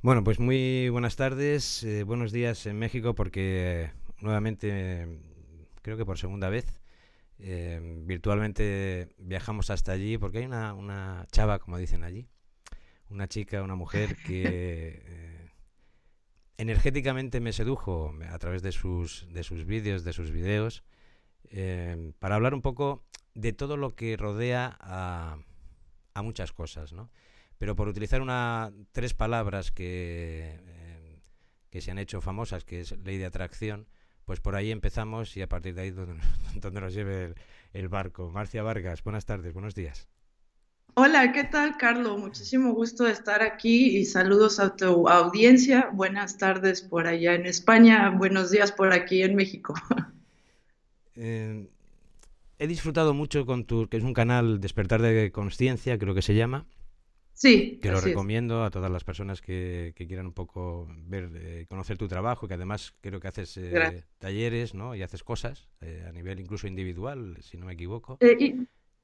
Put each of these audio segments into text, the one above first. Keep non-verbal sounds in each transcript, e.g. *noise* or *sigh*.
Bueno, pues muy buenas tardes, eh, buenos días en México porque eh, nuevamente, creo que por segunda vez, eh, virtualmente viajamos hasta allí porque hay una, una, chava, como dicen allí, una chica, una mujer que *laughs* energéticamente me sedujo a través de sus, de sus vídeos, de sus videos, para hablar un poco de todo lo que rodea a, a muchas cosas, ¿no? Pero por utilizar una tres palabras que, eh, que se han hecho famosas, que es ley de atracción, pues por ahí empezamos y a partir de ahí donde, *laughs* donde nos lleve el, barco. Marcia Vargas, buenas tardes, buenos días. Hola, ¿qué tal, Carlos? Muchísimo gusto de estar aquí y saludos a tu audiencia. Buenas tardes por allá en España, buenos días por aquí en México. *laughs* Eh, he disfrutado mucho con tu, que es un canal Despertar de Conciencia, creo que se llama, Sí. Que lo recomiendo a todas las personas que, quieran un poco ver, eh, conocer tu trabajo, que además creo que haces eh, talleres, ¿no? Y haces cosas eh, a nivel incluso individual, si no me equivoco.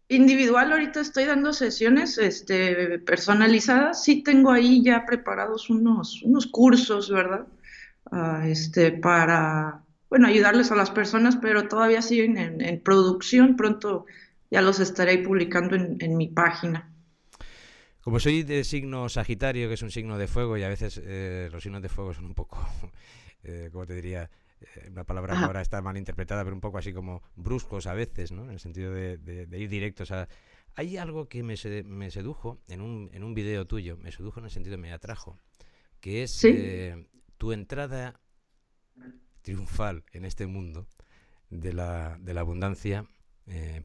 individual, ahorita estoy dando sesiones este, personalizadas. Sí tengo ahí ya preparados unos, unos cursos, ¿verdad? Ah, este, para, bueno, ayudarles a las personas, pero todavía siguen en, producción. Pronto ya los estaré publicando en mi página. Como soy de signo Sagitario, que es un signo de fuego, y a veces eh, los signos de fuego son un poco, *laughs* eh, como te diría, eh, una palabra que ahora está mal interpretada, pero un poco así como bruscos a veces, ¿no? En el sentido de, ir directos a... Hay algo que me, me sedujo en un, en un video tuyo, me sedujo en el sentido, me atrajo, que es tu entrada triunfal en este mundo de la, de la abundancia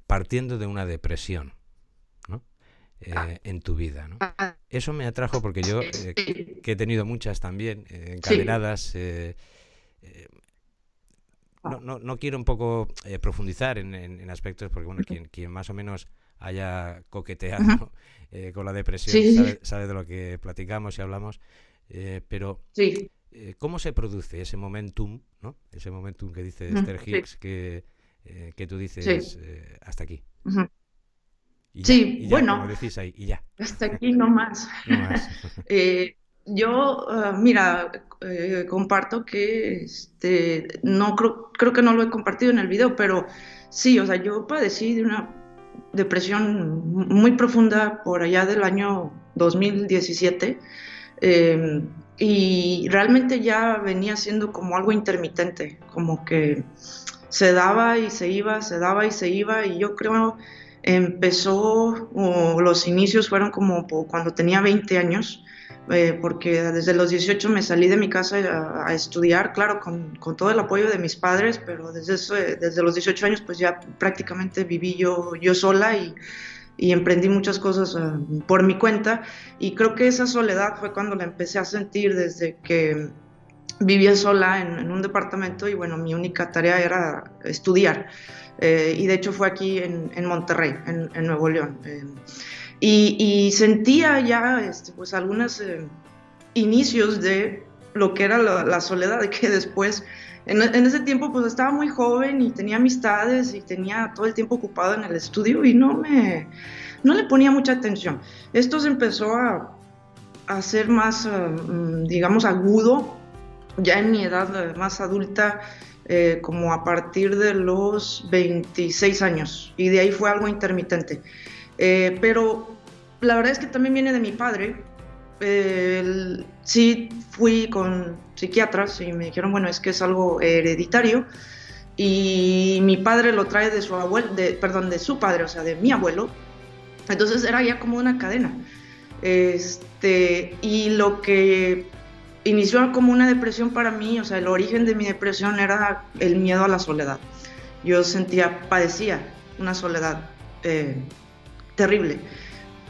partiendo de una depresión. Eh, en tu vida. ¿no? Ah. Eso me atrajo porque yo, eh, que he tenido muchas también, eh, encadenadas, no, no, no, quiero un poco profundizar en, en, aspectos, porque bueno, quien, quien, más o menos haya coqueteado *laughs* con la depresión sabe, de lo que platicamos y hablamos, pero ¿cómo se produce ese momentum, ¿no? ese momentum que dice Esther Hicks, que, que tú dices hasta aquí? Sí, bueno. y ya. Hasta aquí no más. *laughs* *laughs* Eh, yo, ah, mira, eh, comparto que este, no creo, creo que no lo he compartido en el video, pero sí, o sea, yo padecí de una depresión muy profunda por allá del año 2017 em, y realmente ya venía siendo como algo intermitente, como que se daba y se iba, se daba y se iba y yo creo Empezó, los inicios fueron como cuando tenía 20 años, eh, porque desde los 18 me salí de mi casa a, estudiar, claro, con, con, todo el apoyo de mis padres, pero desde, desde los 18 años pues ya prácticamente viví yo, yo sola y, y emprendí muchas cosas eh, por mi cuenta y creo que esa soledad fue cuando la empecé a sentir desde que vivía sola en, en un departamento y bueno, mi única tarea era estudiar. Eh, y de hecho fue aquí en, en Monterrey, en, en, Nuevo León. Eh, y, y, sentía ya este, pues algunos eh, inicios de lo que era la, soledad, de que después, en, en, ese tiempo pues estaba muy joven y tenía amistades y tenía todo el tiempo ocupado en el estudio y no me, no le ponía mucha atención. Esto se empezó a, a ser más, mm, digamos, agudo ya en mi edad más adulta eh, como a partir de los 26 años y de ahí fue algo intermitente. Eh, pero la verdad es que también viene de mi padre. sí fui con psiquiatras y me dijeron, bueno, es que es algo hereditario y mi padre lo trae de su abuelo, de, perdón, de su padre, o sea, de mi abuelo. Entonces era ya como una cadena. Este, y lo que inició como una depresión para mí, o sea, el origen de mi depresión era el miedo a la soledad. Yo sentía, padecía una soledad eh, terrible.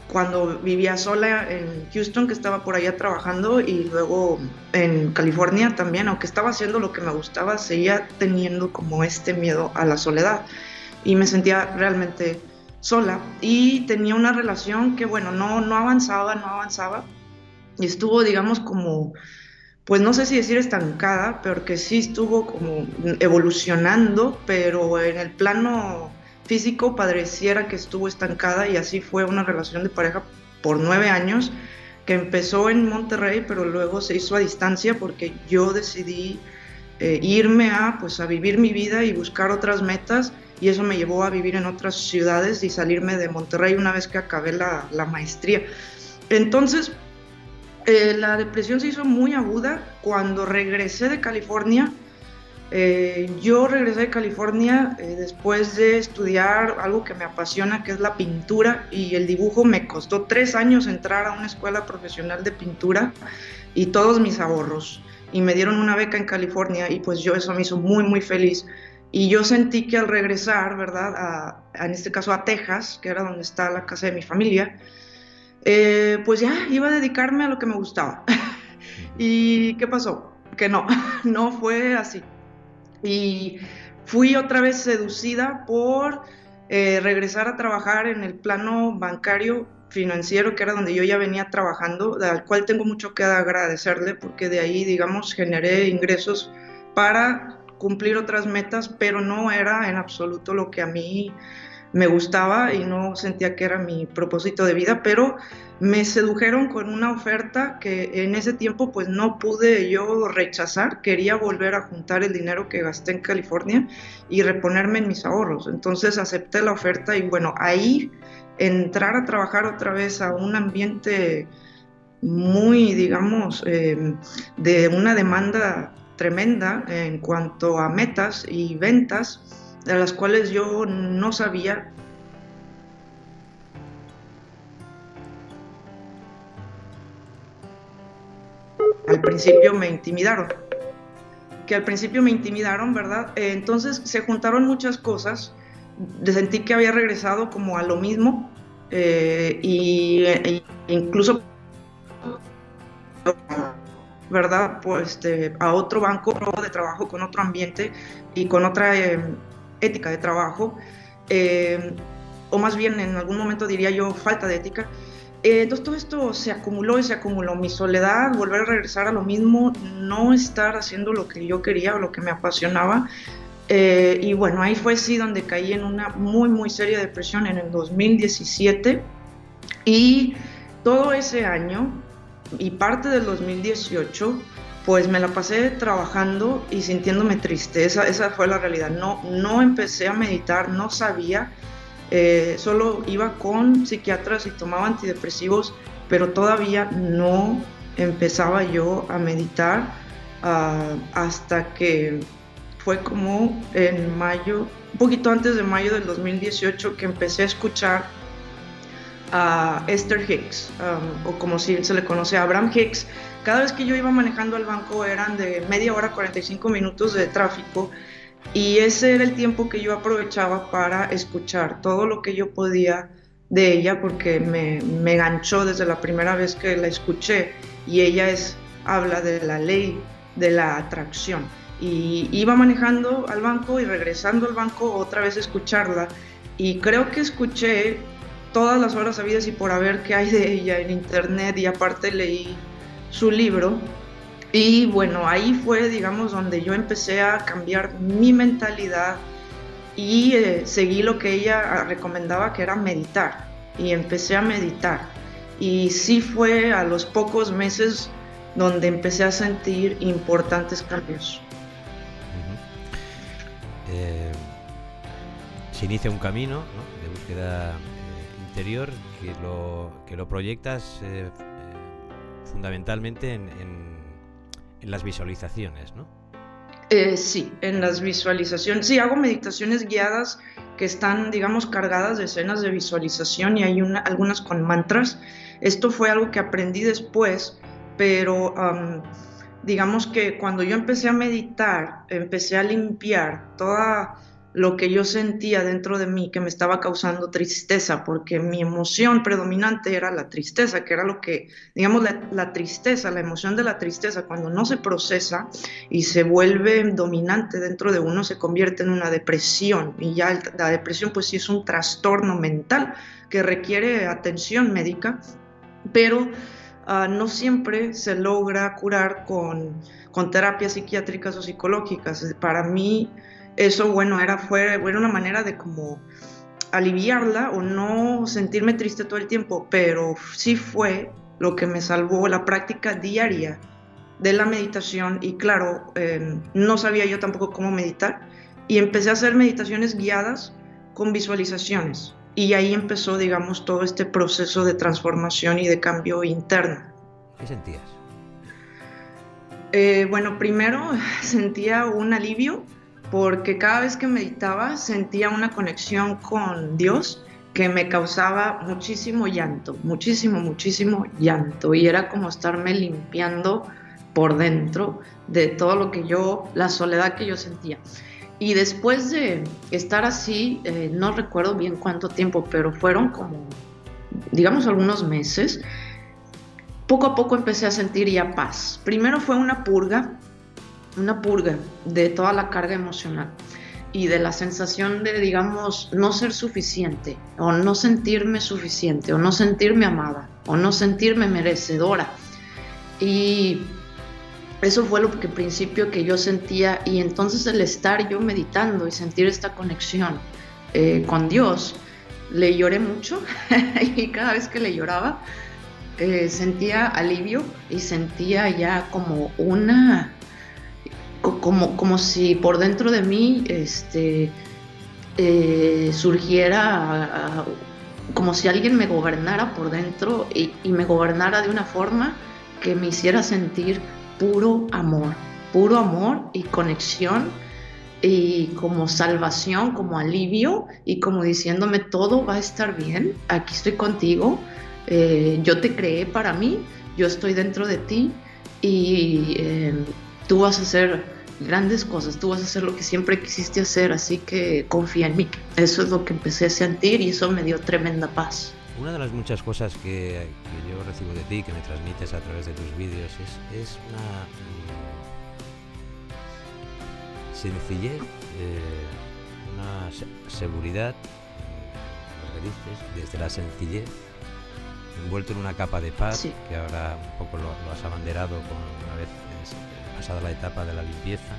Cuando vivía sola en Houston, que estaba por allá trabajando, y luego en California también, aunque estaba haciendo lo que me gustaba, seguía teniendo como este miedo a la soledad. Y me sentía realmente sola. Y tenía una relación que, bueno, no, no avanzaba, no avanzaba. Y estuvo, digamos, como pues no sé si decir estancada, pero que sí estuvo como evolucionando, pero en el plano físico pareciera que estuvo estancada y así fue una relación de pareja por nueve años que empezó en Monterrey, pero luego se hizo a distancia porque yo decidí eh, irme a, pues, a vivir mi vida y buscar otras metas y eso me llevó a vivir en otras ciudades y salirme de Monterrey una vez que acabé la, la maestría. Entonces, eh, la depresión se hizo muy aguda cuando regresé de California. Eh, yo regresé de California eh, después de estudiar algo que me apasiona, que es la pintura y el dibujo. Me costó tres años entrar a una escuela profesional de pintura y todos mis ahorros. Y me dieron una beca en California y pues yo eso me hizo muy, muy feliz. Y yo sentí que al regresar, ¿verdad? en este caso a Texas, que era donde está la casa de mi familia, eh, pues ya iba a dedicarme a lo que me gustaba. *laughs* ¿Y qué pasó? Que no, *laughs* no fue así. Y fui otra vez seducida por eh, regresar a trabajar en el plano bancario financiero, que era donde yo ya venía trabajando, al cual tengo mucho que agradecerle, porque de ahí, digamos, generé ingresos para cumplir otras metas, pero no era en absoluto lo que a mí me gustaba y no sentía que era mi propósito de vida, pero me sedujeron con una oferta que en ese tiempo pues no pude yo rechazar, quería volver a juntar el dinero que gasté en California y reponerme en mis ahorros. Entonces acepté la oferta y bueno, ahí entrar a trabajar otra vez a un ambiente muy, digamos, eh, de una demanda tremenda en cuanto a metas y ventas, de las cuales yo no sabía. Al principio me intimidaron, que al principio me intimidaron, ¿verdad? Eh, entonces se juntaron muchas cosas, sentí que había regresado como a lo mismo eh, y, e incluso ¿verdad? Pues este, a otro banco de trabajo con otro ambiente y con otra eh, ética de trabajo, eh, o más bien en algún momento diría yo falta de ética. Eh, entonces todo esto se acumuló y se acumuló. Mi soledad, volver a regresar a lo mismo, no estar haciendo lo que yo quería o lo que me apasionaba. Eh, y bueno, ahí fue sí donde caí en una muy, muy seria depresión en el 2017. Y todo ese año y parte del 2018 pues me la pasé trabajando y sintiéndome tristeza, esa fue la realidad. No, no empecé a meditar, no sabía, eh, solo iba con psiquiatras y tomaba antidepresivos, pero todavía no empezaba yo a meditar ah, hasta que fue como en mayo, un poquito antes de mayo del 2018 que empecé a escuchar a Esther Hicks, um, o como se le conoce a Abraham Hicks, cada vez que yo iba manejando al banco eran de media hora, 45 minutos de tráfico y ese era el tiempo que yo aprovechaba para escuchar todo lo que yo podía de ella porque me, me ganchó desde la primera vez que la escuché y ella es, habla de la ley de la atracción. Y iba manejando al banco y regresando al banco otra vez a escucharla y creo que escuché todas las horas habidas y por haber que hay de ella en internet y aparte leí su libro. Y bueno, ahí fue, digamos, donde yo empecé a cambiar mi mentalidad y eh, seguí lo que ella recomendaba, que era meditar. Y empecé a meditar. Y sí fue a los pocos meses donde empecé a sentir importantes cambios. Eh, se inicia un camino de búsqueda eh, interior que lo, que lo proyectas fundamentalmente en, las visualizaciones, ¿no? Eh, sí, en las visualizaciones. Sí, hago meditaciones guiadas que están, digamos, cargadas de escenas de visualización y hay una, algunas con mantras. Esto fue algo que aprendí después, pero digamos que cuando yo empecé a meditar, empecé a limpiar toda lo que yo sentía dentro de mí que me estaba causando tristeza, porque mi emoción predominante era la tristeza, que era lo que, digamos, la, tristeza, la emoción de la tristeza, cuando no se procesa y se vuelve dominante dentro de uno, se convierte en una depresión. Y ya la depresión, pues sí es un trastorno mental que requiere atención médica, pero ah, no siempre se logra curar con, con terapias psiquiátricas o psicológicas. Para mí, eso, bueno, era, fue, una manera de como aliviarla o no sentirme triste todo el tiempo, pero sí fue lo que me salvó la práctica diaria de la meditación y claro, em, no sabía yo tampoco cómo meditar y empecé a hacer meditaciones guiadas con visualizaciones y ahí empezó, digamos, todo este proceso de transformación y de cambio interno. ¿Qué sentías? Eh, bueno, primero *laughs* sentía un alivio porque cada vez que meditaba sentía una conexión con Dios que me causaba muchísimo llanto, muchísimo, muchísimo llanto y era como estarme limpiando por dentro de todo lo que yo, la soledad que yo sentía. Y después de estar así, eh, no recuerdo bien cuánto tiempo, pero fueron como, digamos, algunos meses, poco a poco empecé a sentir ya paz. Primero fue una purga, una purga de toda la carga emocional y de la sensación de, digamos, no ser suficiente, o no sentirme suficiente, o no sentirme amada, o no sentirme merecedora. Y eso fue lo que al principio que yo sentía y entonces el estar yo meditando y sentir esta conexión eh, con Dios, le lloré mucho *laughs* y cada vez que le lloraba eh, sentía alivio y sentía ya como una, como, como si por dentro de mí este, eh, surgiera como si alguien me gobernara por dentro y, me gobernara de una forma que me hiciera sentir puro amor, puro amor y conexión y como salvación, como alivio y como diciéndome todo va a estar bien, aquí estoy contigo, eh, yo te creé para mí, yo estoy dentro de ti y eh, tú vas a hacer grandes cosas, tú vas a hacer lo que siempre quisiste hacer, así que confía en mí. Eso es lo que empecé a sentir y eso me dio tremenda paz. Una de las muchas cosas que, yo recibo de ti, que me transmites a través de tus vídeos, es, una mm, sencillez, eh, una seguridad, lo que dices, desde la sencillez, envuelto en una capa de paz, que ahora un poco lo, has abanderado con una vez pasada la etapa de la limpieza.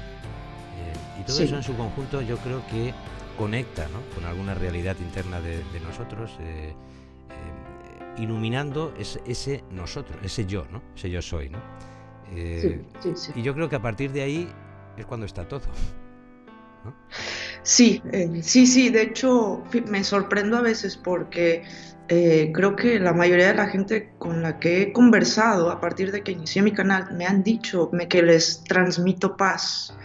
Eh, y todo eso en su conjunto yo creo que conecta con alguna realidad interna de, nosotros. Eh, iluminando ese, ese, nosotros, ese yo, ¿no? Ese yo soy, ¿no? Eh, y yo creo que a partir de ahí es cuando está todo. *laughs* Sí, eh, sí, sí, de hecho me sorprendo a veces porque eh, creo que la mayoría de la gente con la que he conversado a partir de que inicié mi canal me han dicho me, que les transmito paz.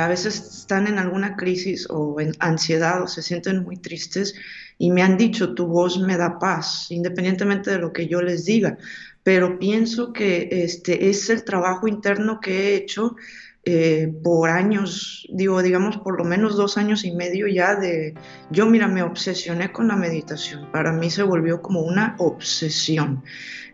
a veces están en alguna crisis o en ansiedad o se sienten muy tristes y me han dicho, tu voz me da paz, independientemente de lo que yo les diga, pero pienso que este es el trabajo interno que he hecho eh, por años, digo, digamos por lo menos dos años y medio ya de, yo mira, me obsesioné con la meditación, para mí se volvió como una obsesión.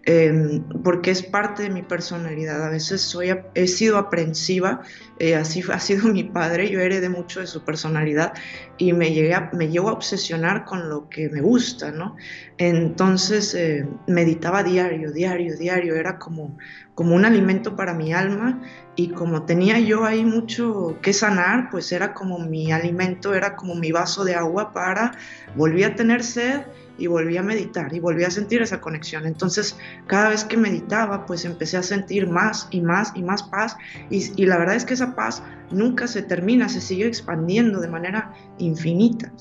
Em, porque es parte de mi personalidad. A veces soy, he sido aprensiva, eh, así ha sido mi padre, yo heredé mucho de su personalidad y me, llegué me llevo a obsesionar con lo que me gusta, ¿no? Entonces eh, meditaba diario, diario, diario, era como, como un alimento para mi alma y como tenía yo ahí mucho que sanar, pues era como mi alimento, era como mi vaso de agua para, volví a tener sed y volví a meditar y volví a sentir esa conexión. Entonces, cada vez que meditaba, pues empecé a sentir más y más y más paz y, la verdad es que esa paz nunca se termina, se sigue expandiendo de manera infinita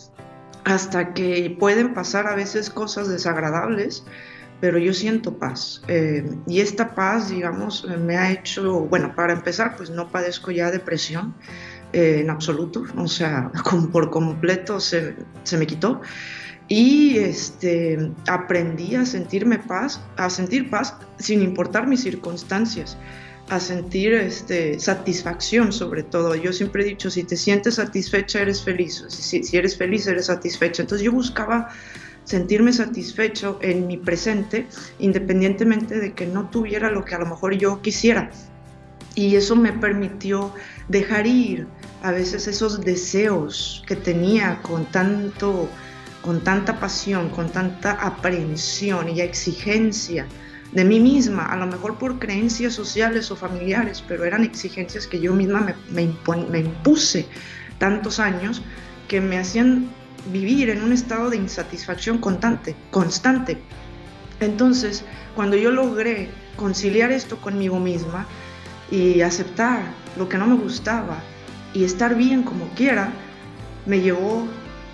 hasta que pueden pasar a veces cosas desagradables, pero yo siento paz. Eh, y esta paz, digamos, me ha hecho, bueno, para empezar, pues no padezco ya depresión eh, en absoluto, o sea, *laughs* por completo se, se me quitó y este, aprendí a sentirme paz, a sentir paz sin importar mis circunstancias, a sentir este, satisfacción sobre todo. Yo siempre he dicho, si te sientes satisfecha, eres feliz, si, si eres feliz, eres satisfecha. Entonces yo buscaba sentirme satisfecho en mi presente, independientemente de que no tuviera lo que a lo mejor yo quisiera. Y eso me permitió dejar ir a veces esos deseos que tenía con tanto con tanta pasión, con tanta aprehensión y exigencia de mí misma, a lo mejor por creencias sociales o familiares, pero eran exigencias que yo misma me, me, impuse tantos años que me hacían vivir en un estado de insatisfacción constante, constante. Entonces, cuando yo logré conciliar esto conmigo misma y aceptar lo que no me gustaba y estar bien como quiera, me llevó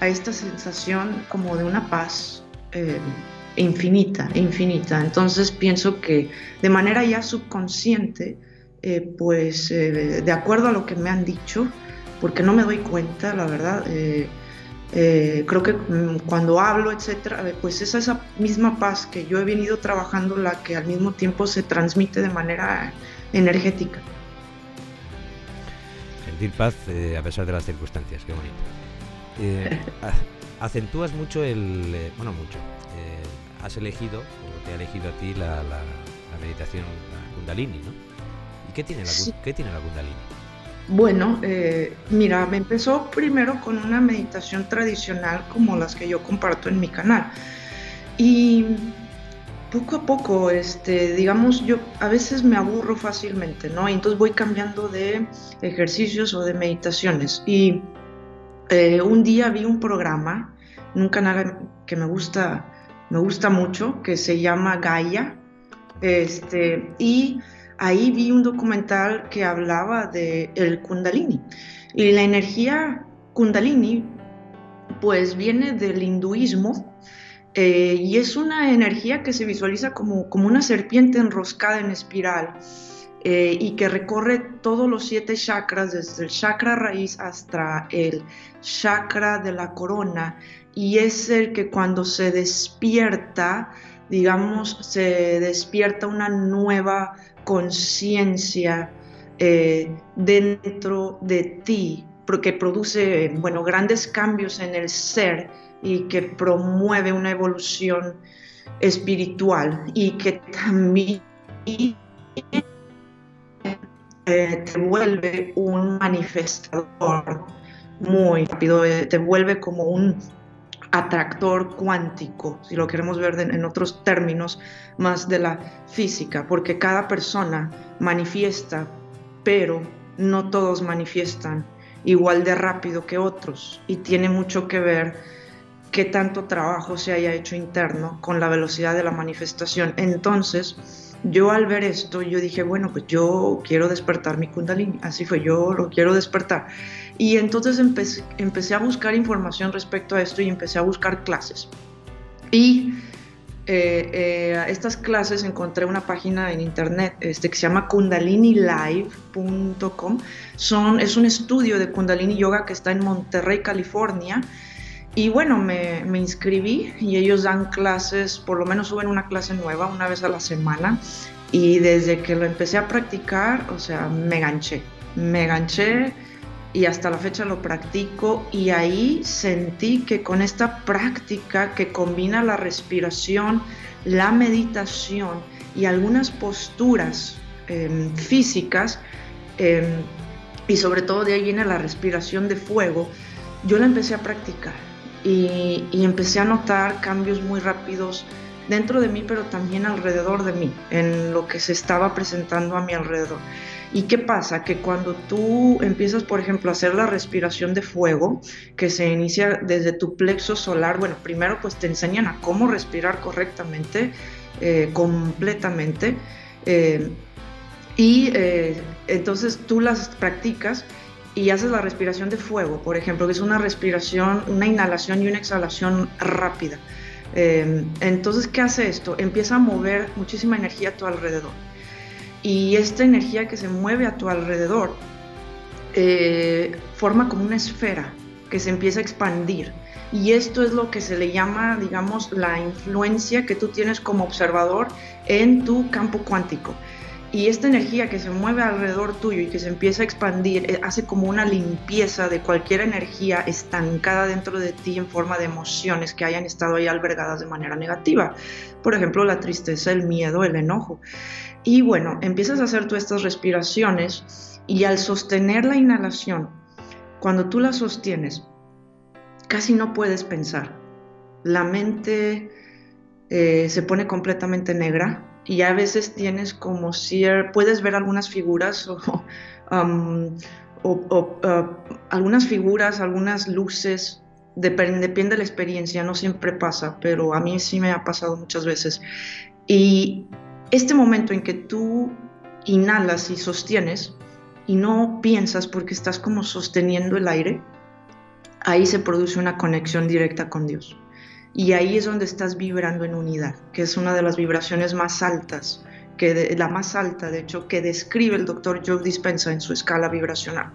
esta sensación como de una paz eh, infinita, infinita. Entonces pienso que de manera ya subconsciente, eh, pues eh, de acuerdo a lo que me han dicho, porque no me doy cuenta, la verdad, creo que mm, cuando hablo, etcétera, pues es esa misma paz que yo he venido trabajando la que al mismo tiempo se transmite de manera energética. Sentir paz a pesar de las circunstancias, qué bonito. Eh, acentúas mucho el... Eh, bueno, mucho. Eh, has elegido, o te ha elegido a ti la, meditación la Kundalini, ¿no? ¿Y qué tiene la, ¿qué tiene la Kundalini? Bueno, mira, me empezó primero con una meditación tradicional como las que yo comparto en mi canal. Y poco a poco, este, digamos, yo a veces me aburro fácilmente, ¿no? Y entonces voy cambiando de ejercicios o de meditaciones. Y eh, un día vi un programa en un canal que me gusta, me gusta mucho, que se llama Gaia, este, y ahí vi un documental que hablaba de el Kundalini. Y la energía Kundalini, pues viene del hinduismo, eh, y es una energía que se visualiza como, como una serpiente enroscada en espiral. Eh, y que recorre todos los siete chakras, desde el chakra raíz hasta el chakra de la corona, y es el que cuando se despierta, digamos, se despierta una nueva conciencia eh, dentro de ti, porque produce, bueno, grandes cambios en el ser y que promueve una evolución espiritual y que también eh, te vuelve un manifestador muy rápido, eh, te vuelve como un atractor cuántico, si lo queremos ver en otros términos más de la física, porque cada persona manifiesta, pero no todos manifiestan igual de rápido que otros y tiene mucho que ver qué tanto trabajo se haya hecho interno con la velocidad de la manifestación. Entonces, yo al ver esto, yo dije, bueno, pues yo quiero despertar mi kundalini, así fue, yo lo quiero despertar. Y entonces empecé, a buscar información respecto a esto y empecé a buscar clases. Y eh, eh, estas clases encontré una página en internet este, que se llama kundalinilive.com. Es un estudio de kundalini yoga que está en Monterrey, California y bueno, me, me, inscribí y ellos dan clases, por lo menos suben una clase nueva una vez a la semana. Y desde que lo empecé a practicar, o sea, me ganché, me ganché y hasta la fecha lo practico y ahí sentí que con esta práctica que combina la respiración, la meditación y algunas posturas em, físicas, em, y sobre todo de ahí viene la respiración de fuego, yo la empecé a practicar y, empecé a notar cambios muy rápidos dentro de mí, pero también alrededor de mí, en lo que se estaba presentando a mi alrededor. ¿Y qué pasa? Que cuando tú empiezas, por ejemplo, a hacer la respiración de fuego, que se inicia desde tu plexo solar, bueno, primero pues te enseñan a cómo respirar correctamente, eh, completamente, eh, y eh, entonces tú las practicas y haces la respiración de fuego, por ejemplo, que es una respiración, una inhalación y una exhalación rápida. Em, entonces, ¿qué hace esto? Empieza a mover muchísima energía a tu alrededor. Y esta energía que se mueve a tu alrededor eh, forma como una esfera que se empieza a expandir. Y esto es lo que se le llama, digamos, la influencia que tú tienes como observador en tu campo cuántico. Y esta energía que se mueve alrededor tuyo y que se empieza a expandir eh, hace como una limpieza de cualquier energía estancada dentro de ti en forma de emociones que hayan estado ahí albergadas de manera negativa. Por ejemplo, la tristeza, el miedo, el enojo. Y bueno, empiezas a hacer tú estas respiraciones y al sostener la inhalación, cuando tú la sostienes, casi no puedes pensar. La mente eh, se pone completamente negra y a veces tienes como si puedes ver algunas figuras o, um, uh, algunas figuras, algunas luces depende, de la experiencia, no siempre pasa, pero a mí sí me ha pasado muchas veces. Y este momento en que tú inhalas y sostienes y no piensas porque estás como sosteniendo el aire, ahí se produce una conexión directa con Dios. Y ahí es donde estás vibrando en unidad, que es una de las vibraciones más altas, que la más alta, de hecho, que describe el doctor Joe Dispensa en su escala vibracional.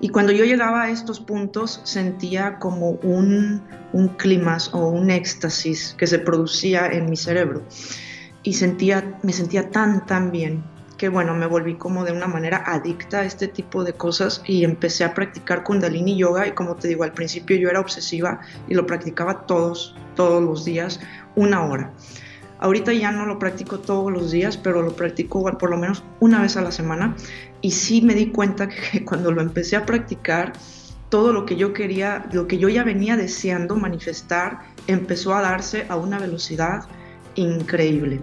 Y cuando yo llegaba a estos puntos sentía como un, un clima o un éxtasis que se producía en mi cerebro. Y sentía, me sentía tan, tan bien bueno, me volví como de una manera adicta a este tipo de cosas y empecé a practicar kundalini yoga y como te digo, al principio yo era obsesiva y lo practicaba todos, todos los días, una hora. Ahorita ya no lo practico todos los días, pero lo practico por lo menos una vez a la semana. Y sí me di cuenta que *laughs* cuando lo empecé a practicar, todo lo que yo quería, lo que yo ya venía deseando manifestar, empezó a darse a una velocidad increíble.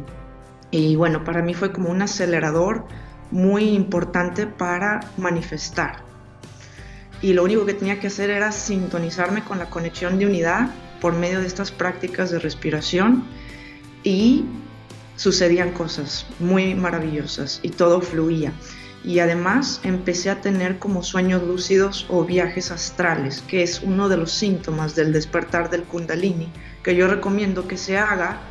Y bueno, para mí fue como un acelerador muy importante para manifestar. Y lo único que tenía que hacer era sintonizarme con la conexión de unidad por medio de estas prácticas de respiración y sucedían cosas muy maravillosas y todo fluía. Y además empecé a tener como sueños lúcidos o viajes astrales, que es uno de los síntomas del despertar del kundalini, que yo recomiendo que se haga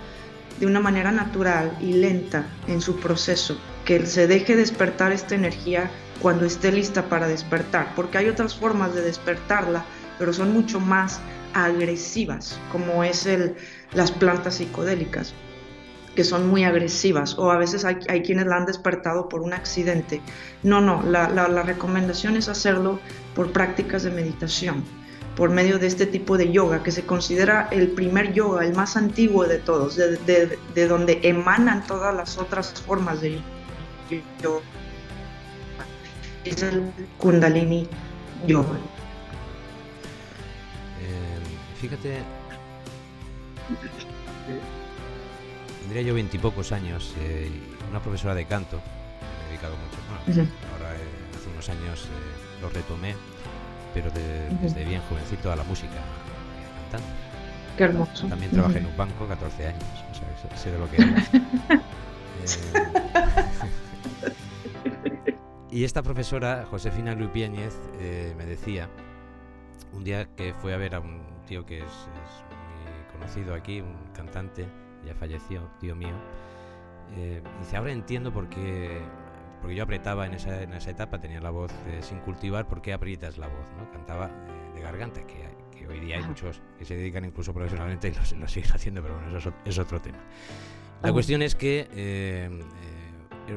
de una manera natural y lenta en su proceso, que se deje despertar esta energía cuando esté lista para despertar, porque hay otras formas de despertarla, pero son mucho más agresivas, como es el, las plantas psicodélicas, que son muy agresivas, o a veces hay, quienes la han despertado por un accidente. No, no, la, recomendación es hacerlo por prácticas de meditación, por medio de este tipo de yoga, que se considera el primer yoga, el más antiguo de todos, de, de donde emanan todas las otras formas de yoga. Es el Kundalini Yoga. Fíjate, tendría yo veintipocos años, eh, una profesora de canto, me he dedicado mucho, ahora eh, hace unos años eh, lo retomé, pero desde bien jovencito a la música, cantando. Qué hermoso. También trabajé en un banco 14 años, o sea, sé de lo que *laughs* *laughs* y esta profesora, Josefina Lupiéñez, me decía, un día que fue a ver a un tío que es, muy conocido aquí, un cantante, ya falleció, tío mío. Eh, dice, ahora entiendo por qué, porque yo apretaba en esa, en esa etapa, tenía la voz eh, sin cultivar, ¿por qué aprietas la voz? ¿no? Cantaba eh, de garganta, que, hoy día hay muchos que se dedican incluso profesionalmente y lo, lo siguen haciendo, pero bueno, eso es, otro tema. La cuestión es que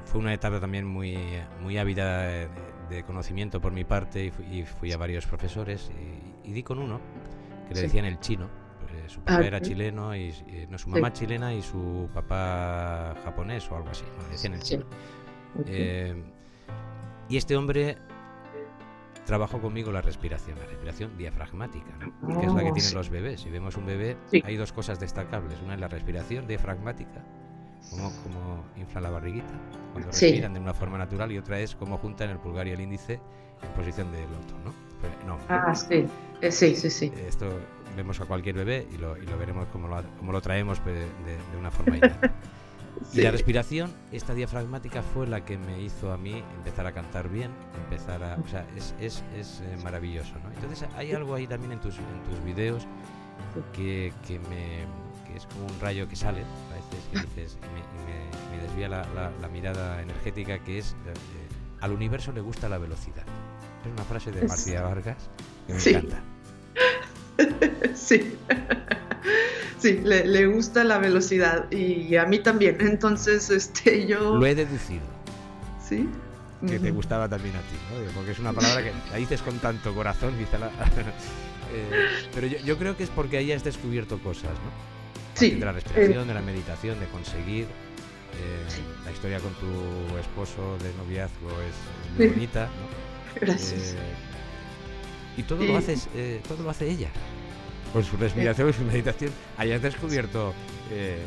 fue una etapa también muy, muy ávida de conocimiento por mi parte y fui, a varios profesores y, y, di con uno que le decían el chino. Pues, su papá ah, era chileno y, no su mamá chilena y su papá japonés o algo así. Le decían el chino. Eh, y este hombre trabajó conmigo la respiración, la respiración diafragmática, que es la que tienen los bebés. Si vemos un bebé, hay dos cosas destacables. Una es la respiración diafragmática, como, como infla la barriguita cuando respiran de una forma natural, y otra es cómo juntan el pulgar y el índice en posición de loto, ¿no? Pues, ah, sí. Eh, sí, sí, sí. Esto vemos a cualquier bebé y lo, y lo veremos como lo, traemos de, de, una forma *laughs* Y la respiración, esta diafragmática, fue la que me hizo a mí empezar a cantar bien, empezar a... O sea, es, es, es eh, maravilloso, ¿no? Entonces hay algo ahí también en tus, en tus videos que, que, me, que es como un rayo que sale, a veces que dices, y me, me, desvía la, la, mirada energética, que es, eh, al universo le gusta la velocidad. Es una frase de Marcia Vargas que me encanta. *laughs* sí. Sí, le, gusta la velocidad y a mí también. Entonces, este, yo. Lo he deducido. Sí. Que te gustaba también a ti, ¿no? Porque es una palabra que la dices con tanto corazón, la... *laughs* eh, pero yo, yo, creo que es porque ahí has descubierto cosas, ¿no? Sí. De la respiración, de la meditación, de conseguir. Eh, la historia con tu esposo de noviazgo es muy bonita, ¿no? *laughs* Gracias. Eh, y todo lo haces, eh, todo lo hace ella. Con su respiración y su meditación. Hayas descubierto eh,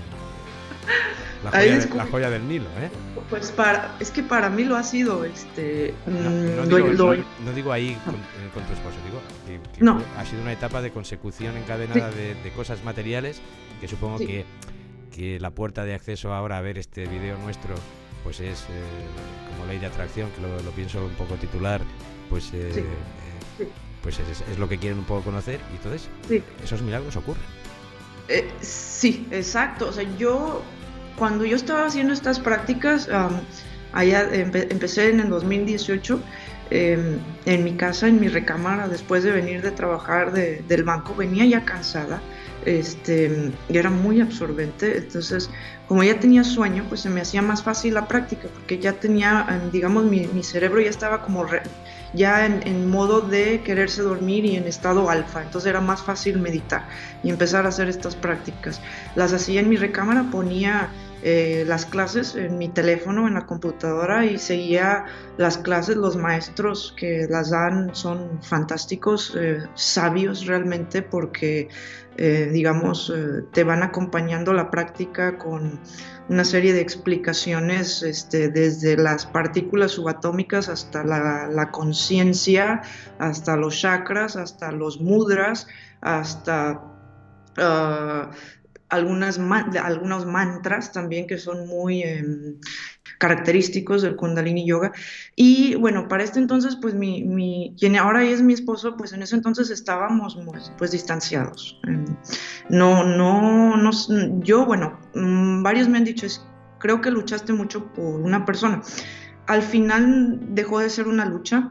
La joya, del Nilo, ¿eh? Pues para, es que para mí lo ha sido, este... No, mm, digo, ahí con, tu esposo, digo que, ha sido una etapa de consecución encadenada de, cosas materiales que supongo que, que la puerta de acceso ahora a ver este video nuestro pues es eh, como ley de atracción, que lo, pienso un poco titular, pues, eh, eh, pues es, lo que quieren un poco conocer y entonces esos milagros ocurren. sí, exacto. O sea, yo cuando yo estaba haciendo estas prácticas, allá empecé en el 2018 em, en mi casa, en mi recámara, después de venir de trabajar del banco, venía ya cansada este, y era muy absorbente. Entonces, como ya tenía sueño, pues se me hacía más fácil la práctica, porque ya tenía, em, digamos, mi, cerebro ya estaba como ya en, modo de quererse dormir y en estado alfa. Entonces era más fácil meditar y empezar a hacer estas prácticas. Las hacía en mi recámara, ponía eh, las clases en mi teléfono, en la computadora y seguía las clases. Los maestros que las dan son fantásticos, eh, sabios realmente, porque eh, digamos, te van acompañando la práctica con una serie de explicaciones este, desde las partículas subatómicas hasta la, conciencia, hasta los chakras, hasta los mudras, hasta ah, algunas, algunos mantras también que son muy em, característicos del Kundalini Yoga. Y bueno, para este entonces, pues mi, mi, quien ahora es mi esposo, pues en ese entonces estábamos pues distanciados. Em, no, no, no, yo, bueno, mm, varios me han dicho, es, creo que luchaste mucho por una persona. Al final dejó de ser una lucha,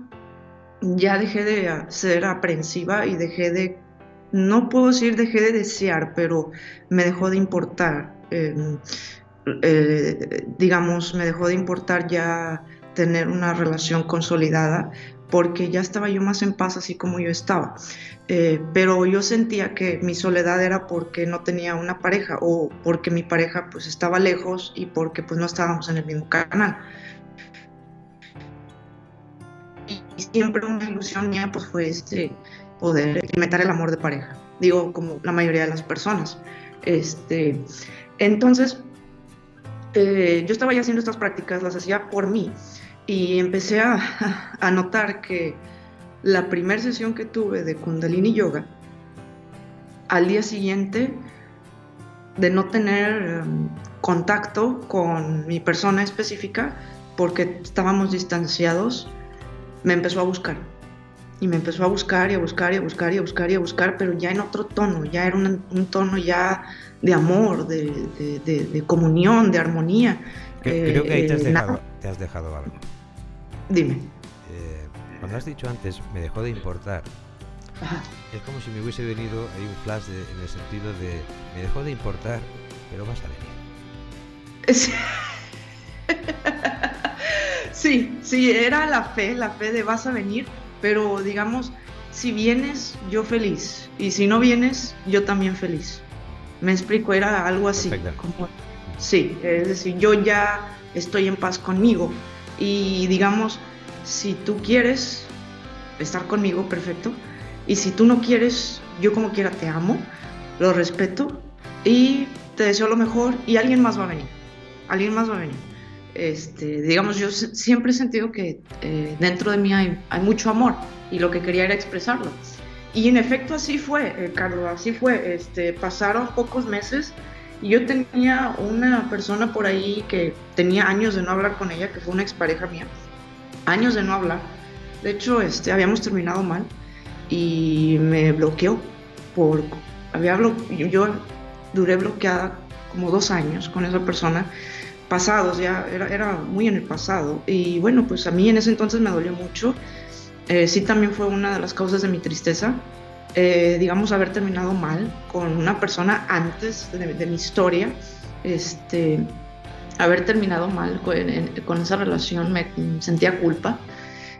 ya dejé de ser aprensiva y dejé de no puedo decir dejé de desear, pero me dejó de importar. Em, eh, digamos, me dejó de importar ya tener una relación consolidada porque ya estaba yo más en paz así como yo estaba. Eh, pero yo sentía que mi soledad era porque no tenía una pareja o porque mi pareja pues estaba lejos y porque pues no estábamos en el mismo canal. Y siempre una ilusión mía pues fue este, poder experimentar el amor de pareja, digo, como la mayoría de las personas. Este, entonces, eh, yo estaba ya haciendo estas prácticas, las hacía por mí, y empecé a, *laughs* notar que la primera sesión que tuve de Kundalini Yoga, al día siguiente, de no tener em, contacto con mi persona específica, porque estábamos distanciados, me empezó a buscar y me empezó a buscar y a buscar y a buscar y a buscar y a buscar, pero ya en otro tono, ya era un, tono ya de amor, de, comunión, de armonía. Creo que ahí te has, eh, dejado, te has dejado algo. Dime. Eh, cuando has dicho antes, me dejó de importar. Es como si me hubiese venido ahí un flash en el sentido de, me dejó de importar, pero vas a venir. Sí, *laughs* sí, era la fe, la fe de vas a venir, pero digamos, si vienes, yo feliz, y si no vienes, yo también feliz. Me explico, era algo así. Como, sí, es decir, yo ya estoy en paz conmigo. Y digamos, si tú quieres estar conmigo, perfecto, y si tú no quieres, yo como quiera te amo, lo respeto y te deseo lo mejor y alguien más va a venir, alguien más va a venir este, digamos, yo siempre he sentido que eh, dentro de mí hay, mucho amor y lo que quería era expresarlo. Y en efecto así fue, eh, Carlos, así fue. Este, pasaron pocos meses y yo tenía una persona por ahí que tenía años de no hablar con ella, que fue una expareja mía, años de no hablar. De hecho, este, habíamos terminado mal y me bloqueó por, había yo duré bloqueada como dos años con esa persona pasados, ya era, muy en el pasado. Y bueno, pues a mí en ese entonces me dolió mucho. Eh, sí también fue una de las causas de mi tristeza, eh, digamos, haber terminado mal con una persona antes de, mi historia. Este, haber terminado mal con esa relación me sentía culpa.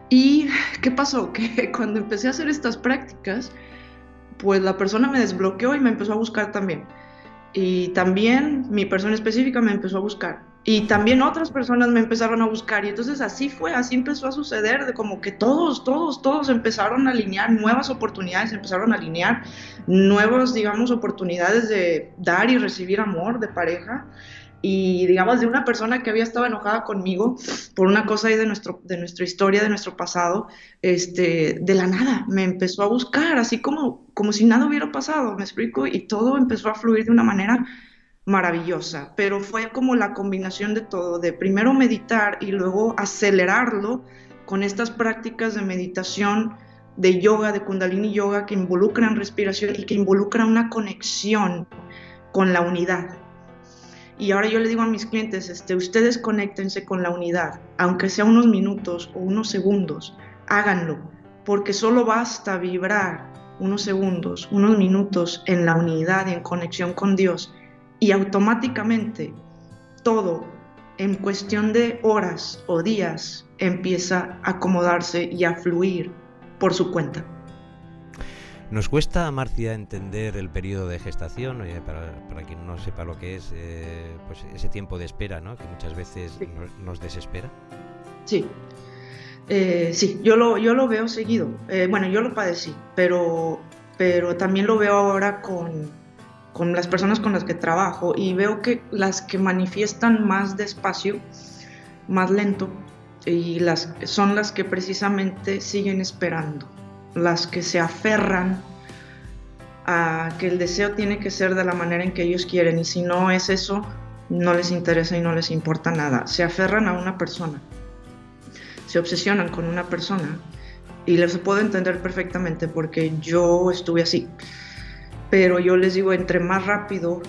¿Y qué pasó? *laughs* Que cuando empecé a hacer estas prácticas, pues la persona me desbloqueó y me empezó a buscar también. Y también mi persona específica me empezó a buscar. Y también otras personas me empezaron a buscar. Y entonces así fue, así empezó a suceder, de como que todos, todos, todos empezaron a alinear nuevas oportunidades, empezaron a alinear nuevas, digamos, oportunidades de dar y recibir amor de pareja y digamos de una persona que había estado enojada conmigo por una cosa de, nuestro, de nuestra historia, de nuestro pasado, este, de la nada me empezó a buscar, así como, como si nada hubiera pasado, me explico, y todo empezó a fluir de una manera maravillosa, pero fue como la combinación de todo, de primero meditar y luego acelerarlo con estas prácticas de meditación, de yoga, de kundalini yoga, que involucran respiración y que involucran una conexión con la unidad. Y ahora yo le digo a mis clientes, este, ustedes conéctense con la unidad, aunque sea unos minutos o unos segundos, háganlo, porque solo basta vibrar unos segundos, unos minutos en la unidad y en conexión con Dios y automáticamente todo en cuestión de horas o días empieza a acomodarse y a fluir por su cuenta. Nos cuesta, Marcia, entender el periodo de gestación, para, quien no sepa lo que es, eh, pues ese tiempo de espera, ¿no? que muchas veces nos, desespera. Sí, eh, sí, yo lo, yo lo veo seguido. Eh, bueno, yo lo padecí, pero, pero también lo veo ahora con, con las personas con las que trabajo y veo que las que manifiestan más despacio, más lento, y las son las que precisamente siguen esperando, las que se aferran a que el deseo tiene que ser de la manera en que ellos quieren y si no es eso, no les interesa y no les importa nada. Se aferran a una persona, se obsesionan con una persona y les puedo entender perfectamente porque yo estuve así pero yo les digo, entre más rápido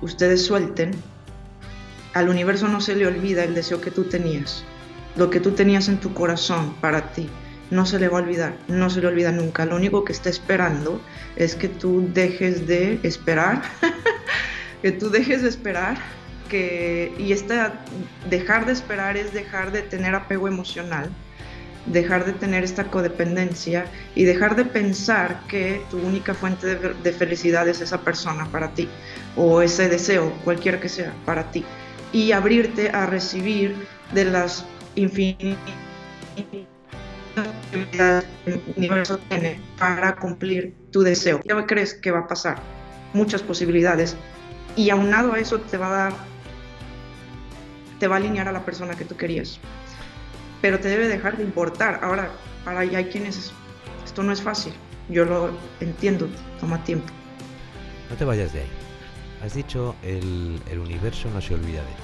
ustedes suelten, al universo no se le olvida el deseo que tú tenías, lo que tú tenías en tu corazón para ti. No se le va a olvidar, no se le olvida nunca. Lo único que está esperando es que tú dejes de esperar, *laughs* que tú dejes de esperar, que, y esta, dejar de esperar es dejar de tener apego emocional, dejar de tener esta codependencia y dejar de pensar que tu única fuente de, felicidad es esa persona para ti o ese deseo, cualquiera que sea, para ti. Y abrirte a recibir de las infinitas que el universo tiene para cumplir tu deseo. ¿Qué crees que va a pasar? Muchas posibilidades. Y aunado a eso te va a dar, te va a alinear a la persona que tú querías pero te debe dejar de importar. Ahora, para allá hay quienes, esto no es fácil, yo lo entiendo, toma tiempo. No te vayas de ahí. Has dicho el, el universo no se olvida de ti.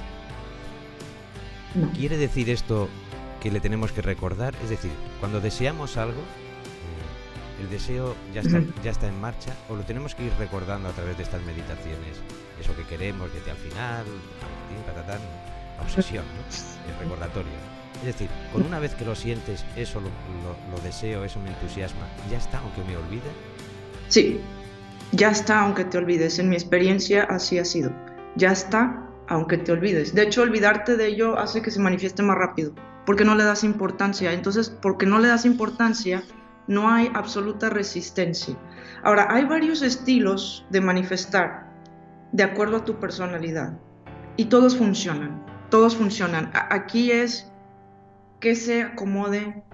¿Quiere decir esto que le tenemos que recordar? Es decir, cuando deseamos algo, eh, el deseo ya está, ya está en marcha o lo tenemos que ir recordando a través de estas meditaciones, eso que queremos desde al final, la obsesión, el recordatorio. Es decir, con una vez que lo sientes, eso lo, deseo, eso me entusiasma, ¿ya está aunque me olvide? Sí, ya está aunque te olvides. En mi experiencia así ha sido. Ya está aunque te olvides. De hecho, olvidarte de ello hace que se manifieste más rápido, porque no le das importancia. Entonces, porque no le das importancia, no hay absoluta resistencia. Ahora, hay varios estilos de manifestar de acuerdo a tu personalidad y todos funcionan, todos funcionan. Aquí es que se acomode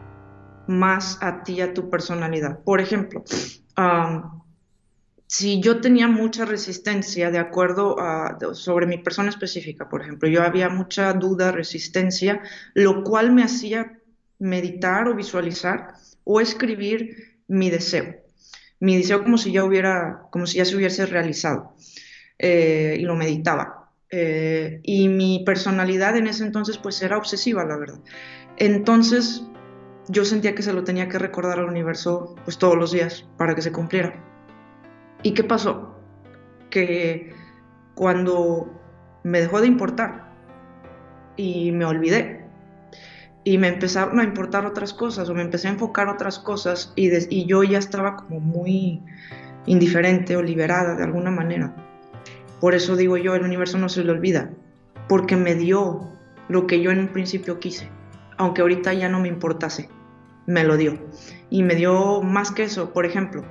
más a ti, a tu personalidad. Por ejemplo, si yo tenía mucha resistencia de acuerdo a, sobre mi persona específica, por ejemplo, yo había mucha duda, resistencia, lo cual me hacía meditar o visualizar o escribir mi deseo. Mi deseo como si ya hubiera, como si ya se hubiese realizado. Eh, y lo meditaba. Eh, y mi personalidad en ese entonces pues era obsesiva, la verdad. Entonces yo sentía que se lo tenía que recordar al universo pues todos los días para que se cumpliera. ¿Y qué pasó? Que cuando me dejó de importar y me olvidé y me empezaron a importar otras cosas o me empecé a enfocar otras cosas y, y yo ya estaba como muy indiferente o liberada de alguna manera. Por eso digo yo, el universo no se le olvida, porque me dio lo que yo en un principio quise aunque ahorita ya no me importase, me lo dio. Y me dio más que eso, por ejemplo,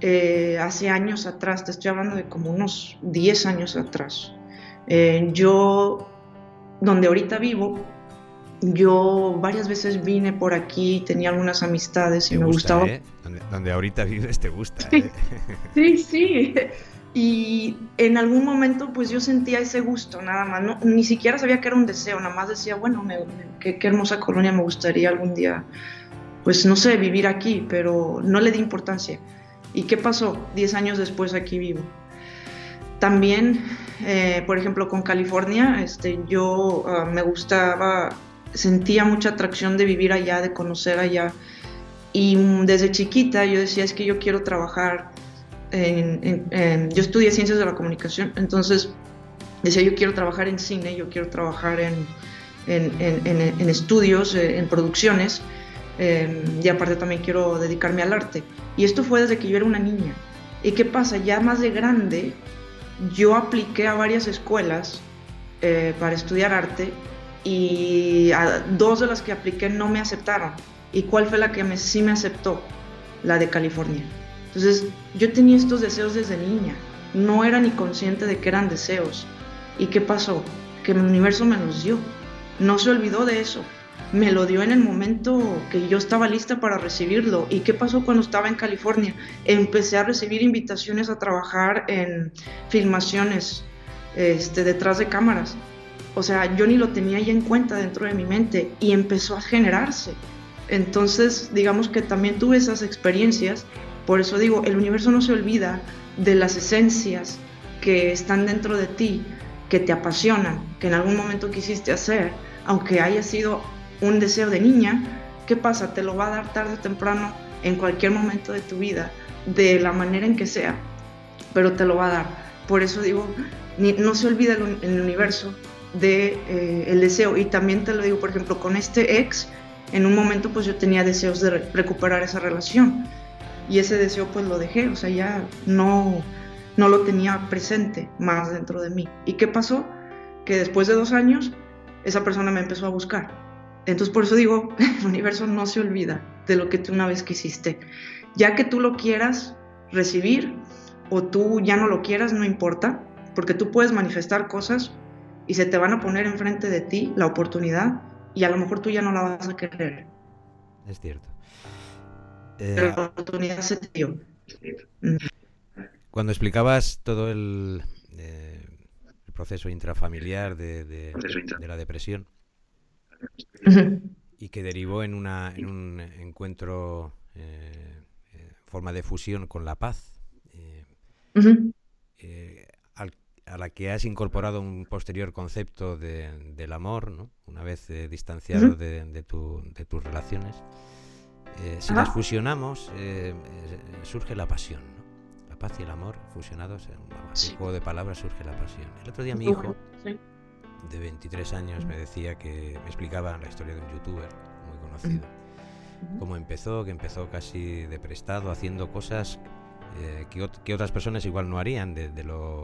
eh, hace años atrás, te estoy hablando de como unos 10 años atrás, eh, yo, donde ahorita vivo, yo varias veces vine por aquí, tenía algunas amistades y me gustaba. ¿eh? Donde, ahorita vives te gusta. Sí, *laughs* sí, sí. Y en algún momento pues yo sentía ese gusto, nada más, no, ni siquiera sabía que era un deseo, nada más decía, bueno, qué, qué hermosa colonia me gustaría algún día, pues no sé, vivir aquí, pero no le di importancia. ¿Y qué pasó? Diez años después aquí vivo. También, eh, por ejemplo, con California, este, yo ah, me gustaba, sentía mucha atracción de vivir allá, de conocer allá. Y desde chiquita yo decía, es que yo quiero trabajar en, yo estudié ciencias de la comunicación, entonces decía, yo quiero trabajar en cine, yo quiero trabajar en, estudios, eh, en producciones, eh, y aparte también quiero dedicarme al arte. Y esto fue desde que yo era una niña. ¿Y qué pasa? Ya más de grande, yo apliqué a varias escuelas eh, para estudiar arte y dos de las que apliqué no me aceptaron. ¿Y cuál fue la que me, sí me aceptó? La de California. Entonces yo tenía estos deseos desde niña, no era ni consciente de que eran deseos. ¿Y qué pasó? Que el universo me los dio. No se olvidó de eso me lo dio en el momento que yo estaba lista para recibirlo. ¿Y qué pasó cuando estaba en California? Empecé a recibir invitaciones a trabajar en filmaciones este, detrás de cámaras. O sea, yo ni lo tenía ya en cuenta dentro de mi mente y empezó a generarse. Entonces, digamos que también tuve esas experiencias. Por eso digo, el universo no se olvida de las esencias que están dentro de ti, que te apasionan, que en algún momento quisiste hacer, aunque haya sido un deseo de niña, ¿qué pasa? Te lo va a dar tarde o temprano en cualquier momento de tu vida, de la manera en que sea, pero te lo va a dar. Por eso digo, no se olvida el, universo de eh, el deseo. Y también te lo digo, por ejemplo, con este ex, en un momento pues yo tenía deseos de recuperar esa relación y ese deseo pues lo dejé, o sea, ya no, no lo tenía presente más dentro de mí. ¿Y qué pasó? Que después de dos años esa persona me empezó a buscar entonces por eso digo, *laughs* el universo no se olvida de lo que tú una vez quisiste. Ya que tú lo quieras recibir o tú ya no lo quieras, no importa, porque tú puedes manifestar cosas y se te van a poner enfrente de ti la oportunidad y a lo mejor tú ya no la vas a querer. Es cierto. Pero la eh, oportunidad se te dio. Cuando explicabas todo el, eh, proceso intrafamiliar de la depresión, y que derivó en, una, en un encuentro, eh, eh forma de fusión con la paz, eh, eh, a la que has incorporado un posterior concepto de, del amor, ¿no? una vez distanciado de, de, tu, de, tus relaciones. si las fusionamos, surge la pasión. La paz y el amor fusionados en un juego de palabras surge la pasión. El otro día mi hijo de 23 años me decía que me explicaba la historia de un youtuber muy conocido, cómo empezó, que empezó casi de prestado, haciendo cosas eh, que, otras personas igual no harían, de, lo,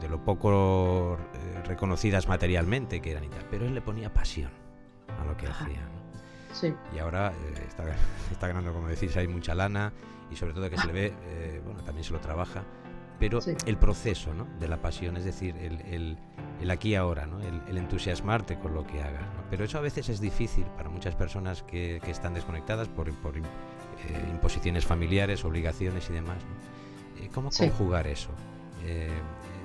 de lo, poco eh, reconocidas materialmente que eran y tal, pero él le ponía pasión a lo que hacía. Y ahora eh, está, *laughs* está, ganando, como decís, hay mucha lana y sobre todo que se le ve, bueno, también se lo trabaja pero el proceso ¿no? de la pasión, es decir, el, el, aquí y ahora, ¿no? el, entusiasmarte con lo que hagas. Pero eso a veces es difícil para muchas personas que, que están desconectadas por, por eh, imposiciones familiares, obligaciones y demás. Eh, ¿Cómo conjugar eso? Eh,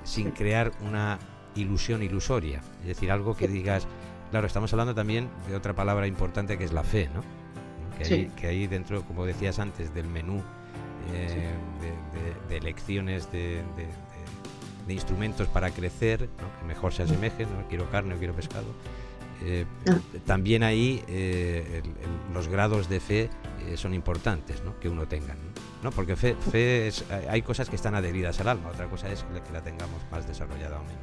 sin crear una ilusión ilusoria, es decir, algo que digas, claro, estamos hablando también de otra palabra importante que es la fe, ¿no? Que, que ahí dentro, como decías antes, del menú eh, de, lecciones de, instrumentos para crecer, que mejor se asemejen, no quiero carne o quiero pescado. Eh, ah. También ahí eh, los grados de fe son importantes que uno tenga. ¿no? Porque fe, fe hay cosas que están adheridas al alma, otra cosa es que la tengamos más desarrollada o menos.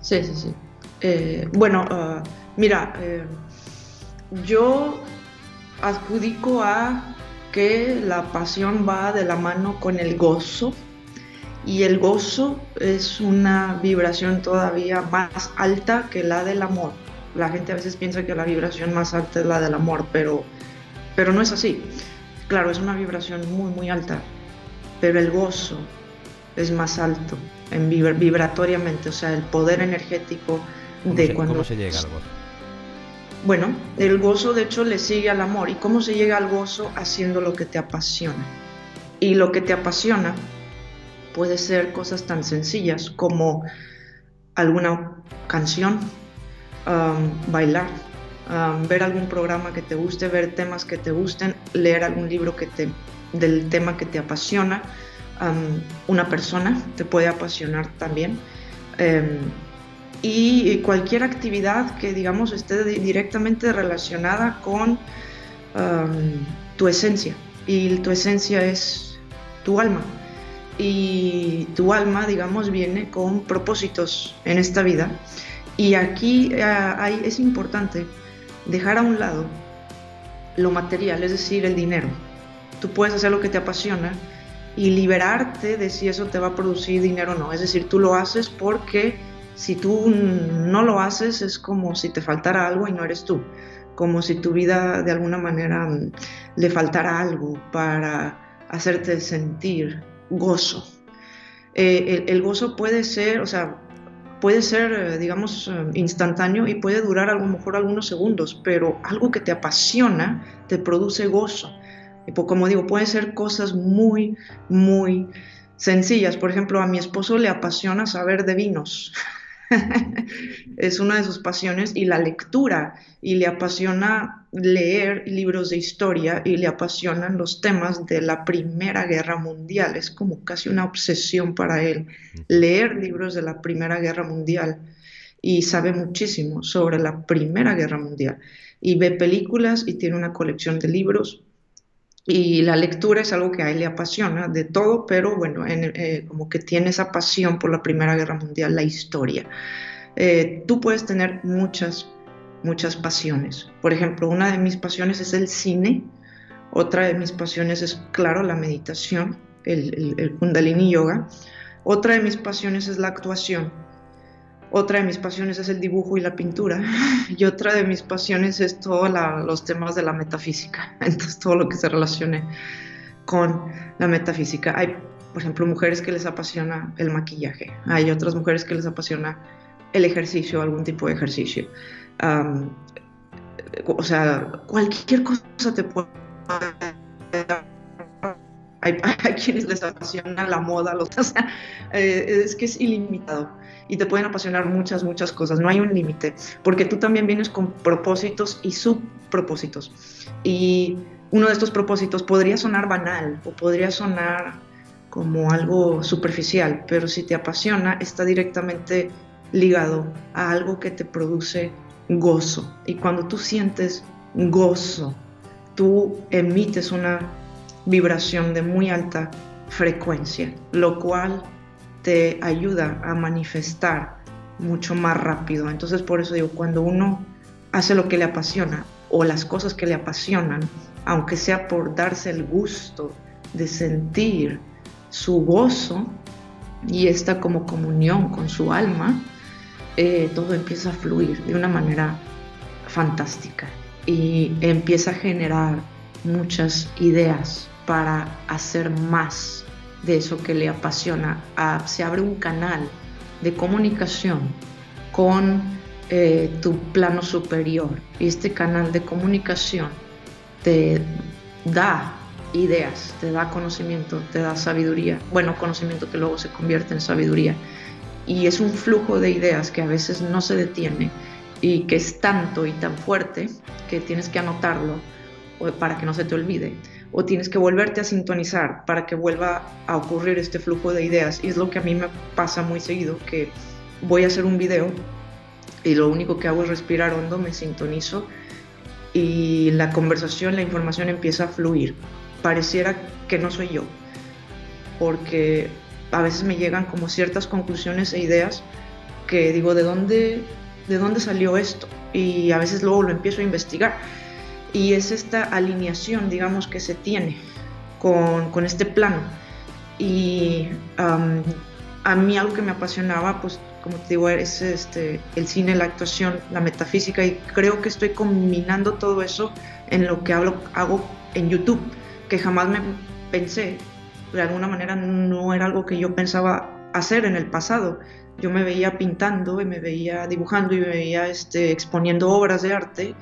Sí, sí, sí. bueno, ah, mira, yo adjudico a que la pasión va de la mano con el gozo y el gozo es una vibración todavía más alta que la del amor. La gente a veces piensa que la vibración más alta es la del amor, pero, pero no es así. Claro, es una vibración muy, muy alta, pero el gozo es más alto en vibratoriamente, o sea, el poder energético de cuando... ¿Cómo se llega al gozo? Bueno, el gozo de hecho le sigue al amor. ¿Y cómo se llega al gozo? Haciendo lo que te apasiona. Y lo que te apasiona, puede ser cosas tan sencillas como alguna canción, bailar, ver algún programa que te guste, ver temas que te gusten, leer algún libro que te, del tema que te apasiona. una persona te puede apasionar también. Y cualquier actividad que, digamos, esté directamente relacionada con tu esencia. Y tu esencia es tu alma. Y tu alma, digamos, viene con propósitos en esta vida. Y aquí eh, es importante dejar a un lado lo material, es decir, el dinero. Tú puedes hacer lo que te apasiona y liberarte de si eso te va a producir dinero o no. Es decir, tú lo haces porque si tú no lo haces es como si te faltara algo y no eres tú, como si tu vida de alguna manera mm, le faltara algo para hacerte sentir gozo. Eh, el, gozo puede ser, o sea, puede ser, eh, digamos, eh, instantáneo y puede durar a lo mejor algunos segundos, pero algo que te apasiona te produce gozo. Y como digo, pueden ser cosas muy, muy sencillas. Por ejemplo, a mi esposo le apasiona saber de vinos. *laughs* *laughs* es una de sus pasiones y la lectura y le apasiona leer libros de historia y le apasionan los temas de la Primera Guerra Mundial. Es como casi una obsesión para él leer libros de la Primera Guerra Mundial y sabe muchísimo sobre la Primera Guerra Mundial y ve películas y tiene una colección de libros y la lectura es algo que a él le apasiona de todo, pero bueno, eh, como que tiene esa pasión por la Primera Guerra Mundial, la historia. Eh, tú puedes tener muchas, muchas pasiones. Por ejemplo, una de mis pasiones es el cine, otra de mis pasiones es, claro, la meditación, el, el Kundalini Yoga, otra de mis pasiones es la actuación otra de mis pasiones es el dibujo y la pintura. *laughs* Y otra de mis pasiones es todos los temas de la metafísica. *laughs* Entonces, todo lo que se relacione con la metafísica. Hay, por ejemplo, mujeres que les apasiona el maquillaje. Hay otras mujeres que les apasiona el ejercicio, algún tipo de ejercicio. o sea, cualquier cosa te puede... Hay, *laughs* hay, quienes les apasiona la moda, los, o sea, eh, es que es ilimitado y te pueden apasionar muchas, muchas cosas. No hay un límite, porque tú también vienes con propósitos y subpropósitos. Y uno de estos propósitos podría sonar banal o podría sonar como algo superficial, pero si te apasiona, está directamente ligado a algo que te produce gozo. Y cuando tú sientes gozo, tú emites una vibración de muy alta frecuencia, lo cual te ayuda a manifestar mucho más rápido. Entonces por eso digo, cuando uno hace lo que le apasiona o las cosas que le apasionan, aunque sea por darse el gusto de sentir su gozo y esta como comunión con su alma, eh, todo empieza a fluir de una manera fantástica y empieza a generar muchas ideas para hacer más de eso que le apasiona. se abre un canal de comunicación con eh, tu plano superior. Y este canal de comunicación te da ideas, te da conocimiento, te da sabiduría. Bueno, conocimiento que luego se convierte en sabiduría. Y es un flujo de ideas que a veces no se detiene y que es tanto y tan fuerte que tienes que anotarlo para que no se te olvide o tienes que volverte a sintonizar para que vuelva a ocurrir este flujo de ideas. Y es lo que a mí me pasa muy seguido, que voy a hacer un video y lo único que hago es respirar hondo, me sintonizo y la conversación, la información empieza a fluir. Pareciera que no soy yo, porque a veces me llegan como ciertas conclusiones e ideas que digo, ¿de dónde, de dónde salió esto? Y a veces luego lo empiezo a investigar y es esta alineación, digamos, que se tiene con, este plano. Y a mí algo que me apasionaba, pues como te digo, es este, el cine, la actuación, la metafísica y creo que estoy combinando todo eso en lo que hablo, hago en YouTube, que jamás me pensé, de alguna manera no era algo que yo pensaba hacer en el pasado. Yo me veía pintando y me veía dibujando y me veía este, exponiendo obras de arte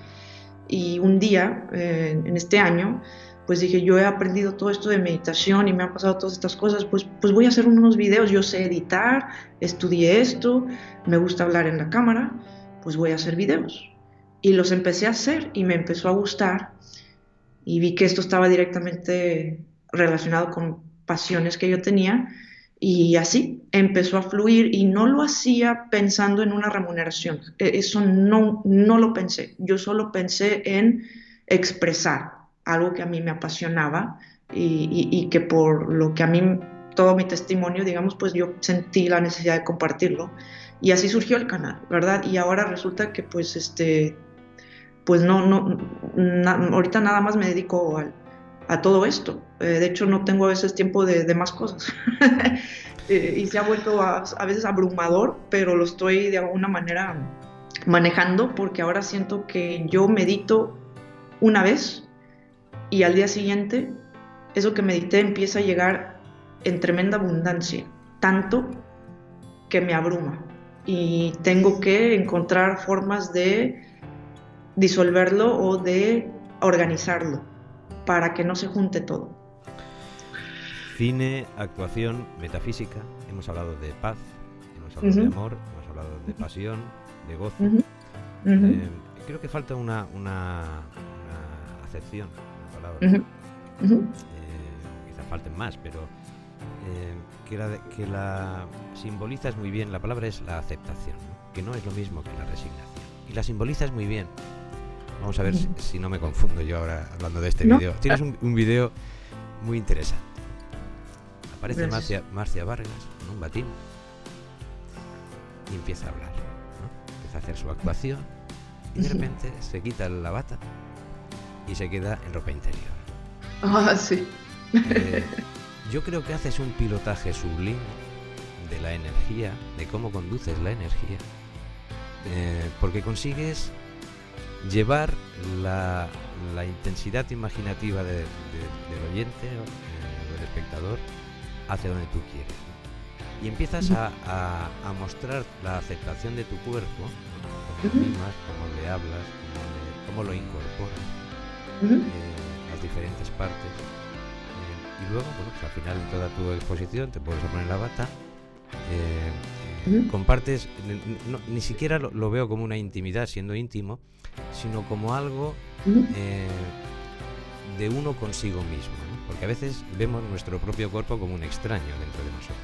y un día, eh, en este año, pues dije, yo he aprendido todo esto de meditación y me han pasado todas estas cosas, pues, pues voy a hacer unos videos, yo sé editar, estudié esto, me gusta hablar en la cámara, pues voy a hacer videos. Y los empecé a hacer y me empezó a gustar y vi que esto estaba directamente relacionado con pasiones que yo tenía y así empezó a fluir y no lo hacía pensando en una remuneración. E, eso no, no lo pensé. Yo solo pensé en expresar algo que a mí me apasionaba y, que por lo que a mí, todo mi testimonio, digamos, pues yo sentí la necesidad de compartirlo. Y así surgió el canal, ¿verdad? Y ahora resulta que pues este, pues no, no, ahorita nada más me dedico a todo esto. Eh, de hecho, no tengo a veces tiempo de, más cosas. *laughs* Eh, y se ha vuelto a, veces abrumador, pero lo estoy de alguna manera manejando porque ahora siento que yo medito una vez y al día siguiente eso que medité empieza a llegar en tremenda abundancia, tanto que me abruma y tengo que encontrar formas de disolverlo o de organizarlo para que no se junte todo. Cine, actuación, metafísica, hemos hablado de paz, hemos hablado de amor, hemos hablado de pasión, de gozo. Eh, creo que falta una, una acepción eh, quizá falten más, pero eh, que, la, que la simbolizas muy bien, la palabra es la aceptación, que no es lo mismo que la resignación. Y la simbolizas muy bien. Vamos a ver si, no me confundo yo ahora hablando de este vídeo. Tienes un, un vídeo muy interesante. Aparece Marcia, Marcia, Vargas con un batín y empieza a hablar. Empieza a hacer su actuación y de repente se quita la bata y se queda en ropa interior. Ah, sí. Eh, *laughs* yo creo que haces un pilotaje sublime de la energía, de cómo conduces la energía, eh, porque consigues llevar la, intensidad imaginativa del oyente o del espectador hacia donde tú quieres. Y empiezas a, mostrar la aceptación de tu cuerpo, como mismas, cómo le hablas, cómo lo incorporas eh, las diferentes partes. Eh, y luego, bueno, pues al final de toda tu exposición te puedes poner la bata. Eh, compartes, ni siquiera lo, veo como una intimidad siendo íntimo, sino como algo de uno consigo mismo, porque a veces vemos nuestro propio cuerpo como un extraño dentro de nosotros.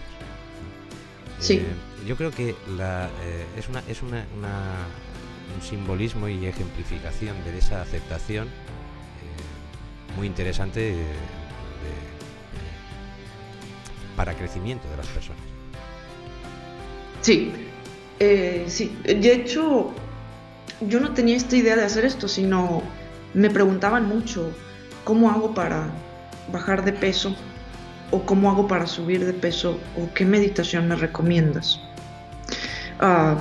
Sí. yo creo que la, es, una, es una, un simbolismo y ejemplificación de esa aceptación muy interesante para crecimiento de las personas. Sí, eh, sí. De hecho, yo no tenía esta idea de hacer esto, sino me preguntaban mucho cómo hago para bajar de peso o cómo hago para subir de peso o qué meditación me recomiendas. Ah,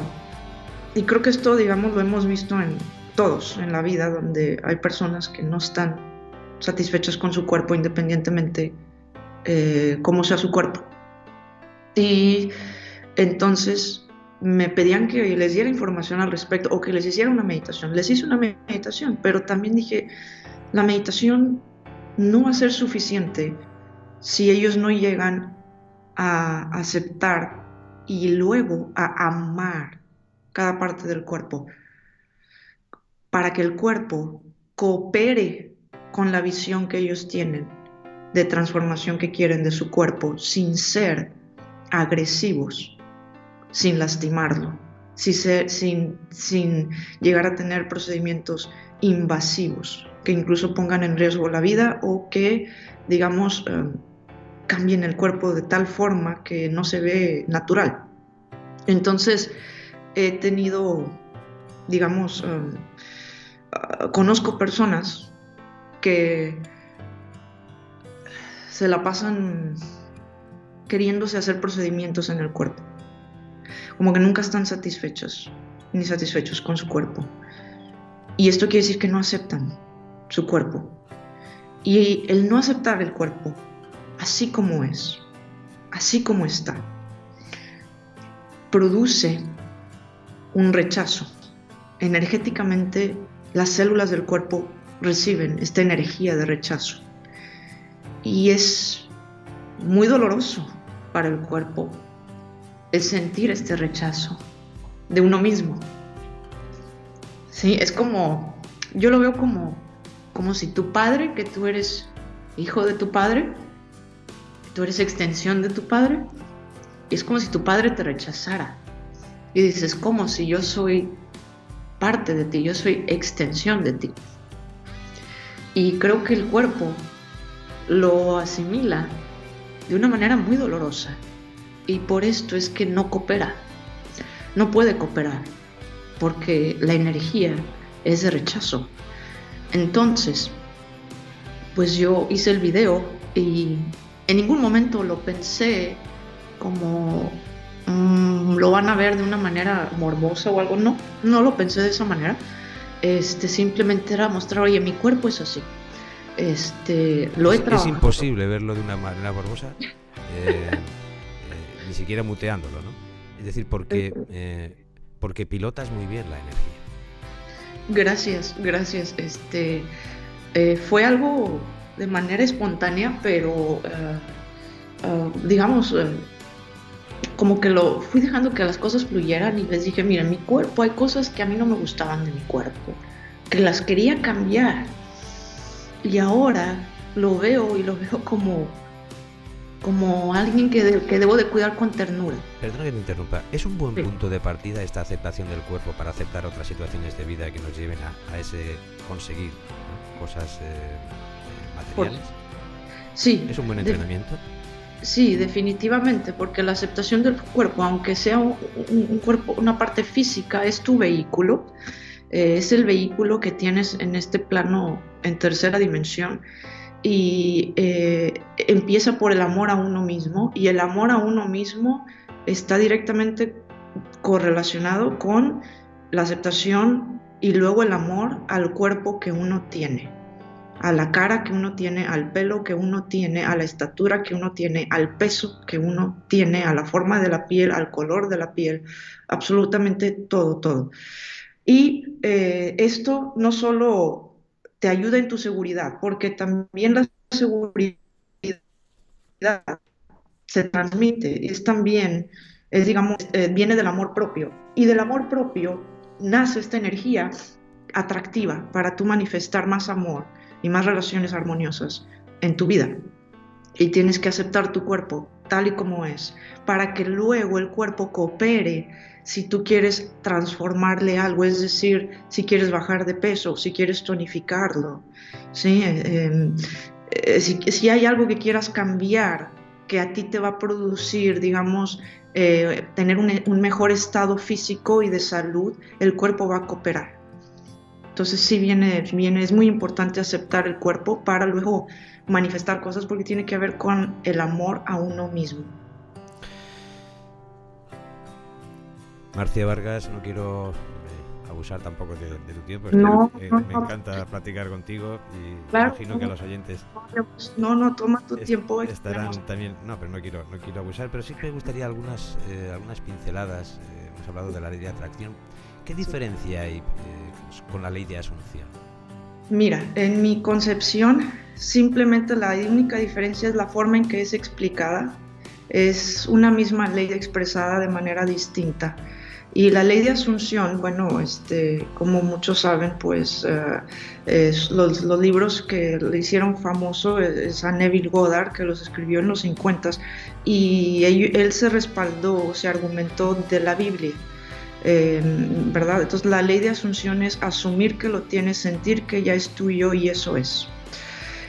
y creo que esto, digamos, lo hemos visto en todos en la vida, donde hay personas que no están satisfechos con su cuerpo independientemente eh, cómo sea su cuerpo. Y entonces me pedían que les diera información al respecto o que les hiciera una meditación. Les hice una meditación, pero también dije, la meditación no va a ser suficiente si ellos no llegan a aceptar y luego a amar cada parte del cuerpo para que el cuerpo coopere con la visión que ellos tienen de transformación que quieren de su cuerpo sin ser agresivos, sin lastimarlo, sin, llegar a tener procedimientos invasivos que incluso pongan en riesgo la vida o que, digamos, em, cambien el cuerpo de tal forma que no se ve natural. Entonces, he tenido, digamos, em, ah, conozco personas que se la pasan queriéndose hacer procedimientos en el cuerpo. Como que nunca están satisfechos, ni satisfechos con su cuerpo. Y esto quiere decir que no aceptan su cuerpo. Y el no aceptar el cuerpo, así como es, así como está, produce un rechazo. Energéticamente, las células del cuerpo reciben esta energía de rechazo. y es muy doloroso para el cuerpo el sentir este rechazo de uno mismo. Sí, es como, yo lo veo como, como si tu padre, que tú eres hijo de tu padre, tú eres extensión de tu padre, es como si tu padre te rechazara. Y dices, como si yo soy parte de ti, yo soy extensión de ti. Y creo que el cuerpo lo asimila de una manera muy dolorosa. Y por esto es que no coopera. No puede cooperar. Porque la energía es de rechazo. Entonces, pues yo hice el video y en ningún momento lo pensé como mm, lo van a ver de una manera morbosa o algo. No, no lo pensé de esa manera. Este, simplemente era mostrar, oye, mi cuerpo es así. Este, lo he es, es imposible verlo de una manera morbosa, *laughs* eh, ni siquiera muteándolo, ¿no? Es decir, porque, eh, porque pilotas muy bien la energía. Gracias, gracias. Este, fue algo de manera espontánea, pero digamos, como que lo fui dejando que las cosas fluyeran y les dije, mira, mi cuerpo, hay cosas que a mí no me gustaban de mi cuerpo, que las quería cambiar. Y ahora lo veo y lo veo como, como alguien que, que debo de cuidar con ternura. Perdona que te interrumpa, ¿es un buen punto de partida esta aceptación del cuerpo para aceptar otras situaciones de vida que nos lleven a, ese conseguir cosas eh, eh, materiales? sí. ¿Es un buen entrenamiento? Sí, definitivamente, porque la aceptación del cuerpo, aunque sea un, cuerpo, una parte física, es tu vehículo, eh, es el vehículo que tienes en este plano en tercera dimensión y eh, empieza por el amor a uno mismo y el amor a uno mismo está directamente correlacionado con la aceptación y luego el amor al cuerpo que uno tiene a la cara que uno tiene, al pelo que uno tiene, a la estatura que uno tiene, al peso que uno tiene, a la forma de la piel, al color de la piel, absolutamente todo, todo. Y eh, esto no solo te ayuda en tu seguridad, porque también la seguridad se transmite, es también, es, digamos, eh, viene del amor propio. Y del amor propio nace esta energía atractiva para tú manifestar más amor y más relaciones armoniosas en tu vida. Y tienes que aceptar tu cuerpo tal y como es, para que luego el cuerpo coopere si tú quieres transformarle algo, es decir, si quieres bajar de peso, si quieres tonificarlo, ¿sí? Em, eh, si, hay algo que quieras cambiar, que a ti te va a producir, digamos, eh, tener un, un mejor estado físico y de salud, el cuerpo va a cooperar. Entonces sí viene, viene, es muy importante aceptar el cuerpo para luego manifestar cosas porque tiene que ver con el amor a uno mismo. Marcia Vargas, no quiero eh, abusar tampoco de, tu tiempo, no, me encanta platicar contigo y imagino que a los oyentes no, no, toma tu tiempo. Estarán también, no, pero no quiero, no quiero abusar, pero sí que me gustaría algunas, eh, algunas pinceladas. Eh, hemos hablado de la ley de atracción ¿Qué diferencia hay eh, con la ley de asunción? Mira, en mi concepción, simplemente la única diferencia es la forma en que es explicada. Es una misma ley expresada de manera distinta. Y la ley de asunción, bueno, este, como muchos saben, pues eh, los, libros que le hicieron famoso es a Neville Goddard, que los escribió en los 50 y él se respaldó, se argumentó de la Biblia. Em, ¿verdad? Entonces la ley de asunción es asumir que lo tienes, sentir que ya es tuyo y eso es.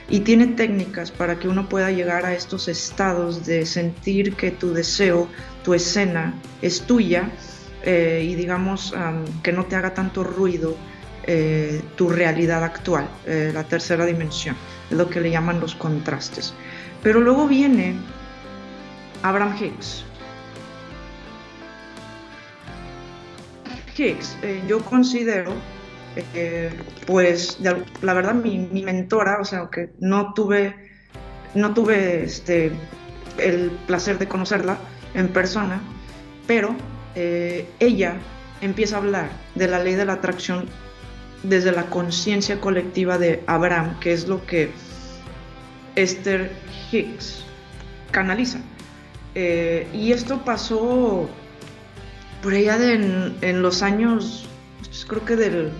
Y tiene técnicas para que uno pueda llegar a estos estados de sentir que tu deseo, tu escena es tuya eh, y digamos que no te haga tanto ruido eh, tu realidad actual, eh, la tercera dimensión, es lo que le llaman los contrastes. Pero luego viene Abraham Hicks, Hicks, eh, yo considero, eh, pues la verdad mi, mentora, o sea, que no tuve, no tuve este, el placer de conocerla en persona, pero eh, ella empieza a hablar de la ley de la atracción desde la conciencia colectiva de Abraham, que es lo que Esther Hicks canaliza. Y esto pasó por allá en, los años, pues, creo que del,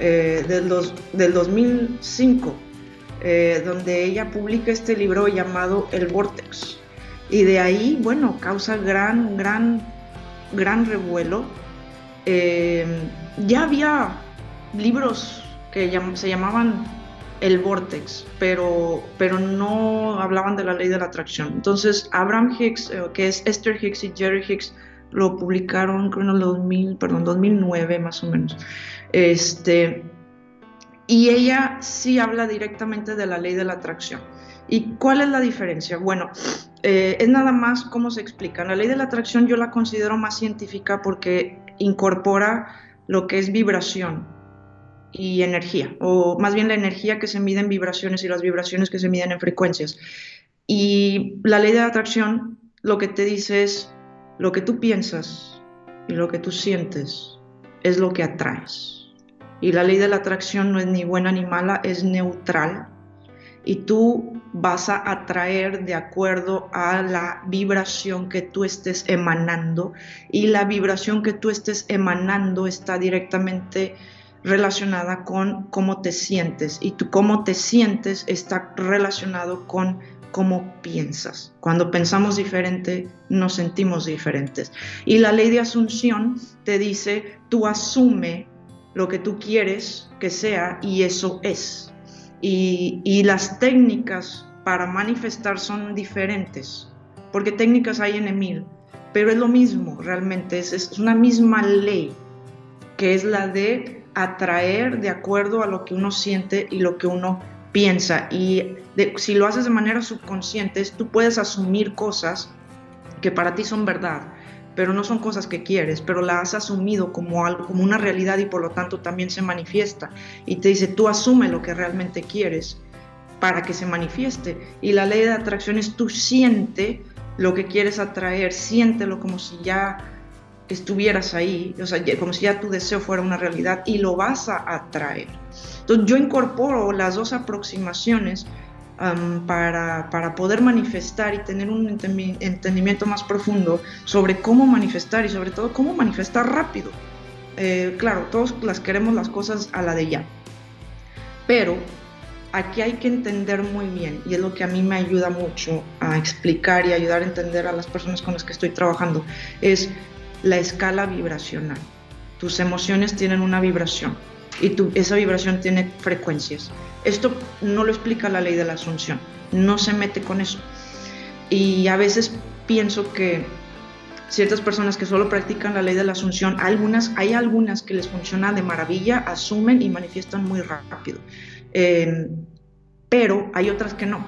eh, del, del 2005, eh, donde ella publica este libro llamado El Vortex. Y de ahí, bueno, causa gran, gran, gran revuelo. ya había libros que se llamaban el Vortex, pero, pero no hablaban de la ley de la atracción. Entonces, Abraham Hicks, eh, que es Esther Hicks y Jerry Hicks, lo publicaron creo en el 2000, perdón, 2009 más o menos. Este, y ella sí habla directamente de la ley de la atracción. ¿Y cuál es la diferencia? Bueno, eh, es nada más cómo se explica. La ley de la atracción yo la considero más científica porque incorpora lo que es vibración y energía, o más bien la energía que se mide en vibraciones y las vibraciones que se miden en frecuencias. Y la ley de la atracción lo que te dice es lo que tú piensas y lo que tú sientes es lo que atraes. Y la ley de la atracción no es ni buena ni mala, es neutral. Y tú vas a atraer de acuerdo a la vibración que tú estés emanando. Y la vibración que tú estés emanando está directamente relacionada con cómo te sientes y tú cómo te sientes está relacionado con cómo piensas. Cuando pensamos diferente, nos sentimos diferentes. Y la ley de asunción te dice, tú asume lo que tú quieres que sea y eso es. Y, las técnicas para manifestar son diferentes, porque técnicas hay en mil, pero es lo mismo realmente, es, es una misma ley, que es la de atraer de acuerdo a lo que uno siente y lo que uno piensa. Y si lo haces de manera subconsciente, tú puedes asumir cosas que para ti son verdad, pero no son cosas que quieres, pero la has asumido como algo, como una realidad y por lo tanto también se manifiesta. Y te dice, tú asume lo que realmente quieres para que se manifieste. Y la ley de atracción es tú siente lo que quieres atraer, siéntelo como si ya estuvieras ahí, o sea, como si ya tu deseo fuera una realidad y lo vas a atraer. Entonces yo incorporo las dos aproximaciones para, para, poder manifestar y tener un entendimiento más profundo sobre cómo manifestar y sobre todo cómo manifestar rápido. Eh, claro, todos las queremos las cosas a la de ya, pero aquí hay que entender muy bien, y es lo que a mí me ayuda mucho a explicar y ayudar a entender a las personas con las que estoy trabajando, es la escala vibracional. Tus emociones tienen una vibración y esa vibración tiene frecuencias. Esto no lo explica la ley de la asunción, no se mete con eso. Y a veces pienso que ciertas personas que solo practican la ley de la asunción, algunas, hay algunas que les funciona de maravilla, asumen y manifiestan muy rápido. Em, pero hay otras que no.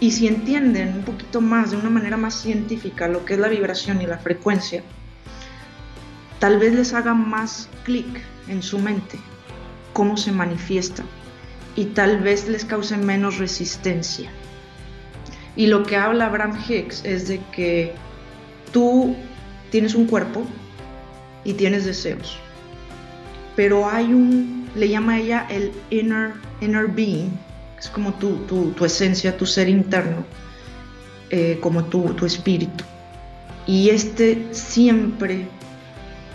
Y si entienden un poquito más, de una manera más científica, lo que es la vibración y la frecuencia, tal vez les haga más clic en su mente cómo se manifiesta y tal vez les cause menos resistencia. Y lo que habla Abraham Hicks es de que tú tienes un cuerpo y tienes deseos, pero hay un, le llama ella el inner, inner being, es como tu, tu, esencia, tu ser interno, eh, como tu, tu espíritu. Y este siempre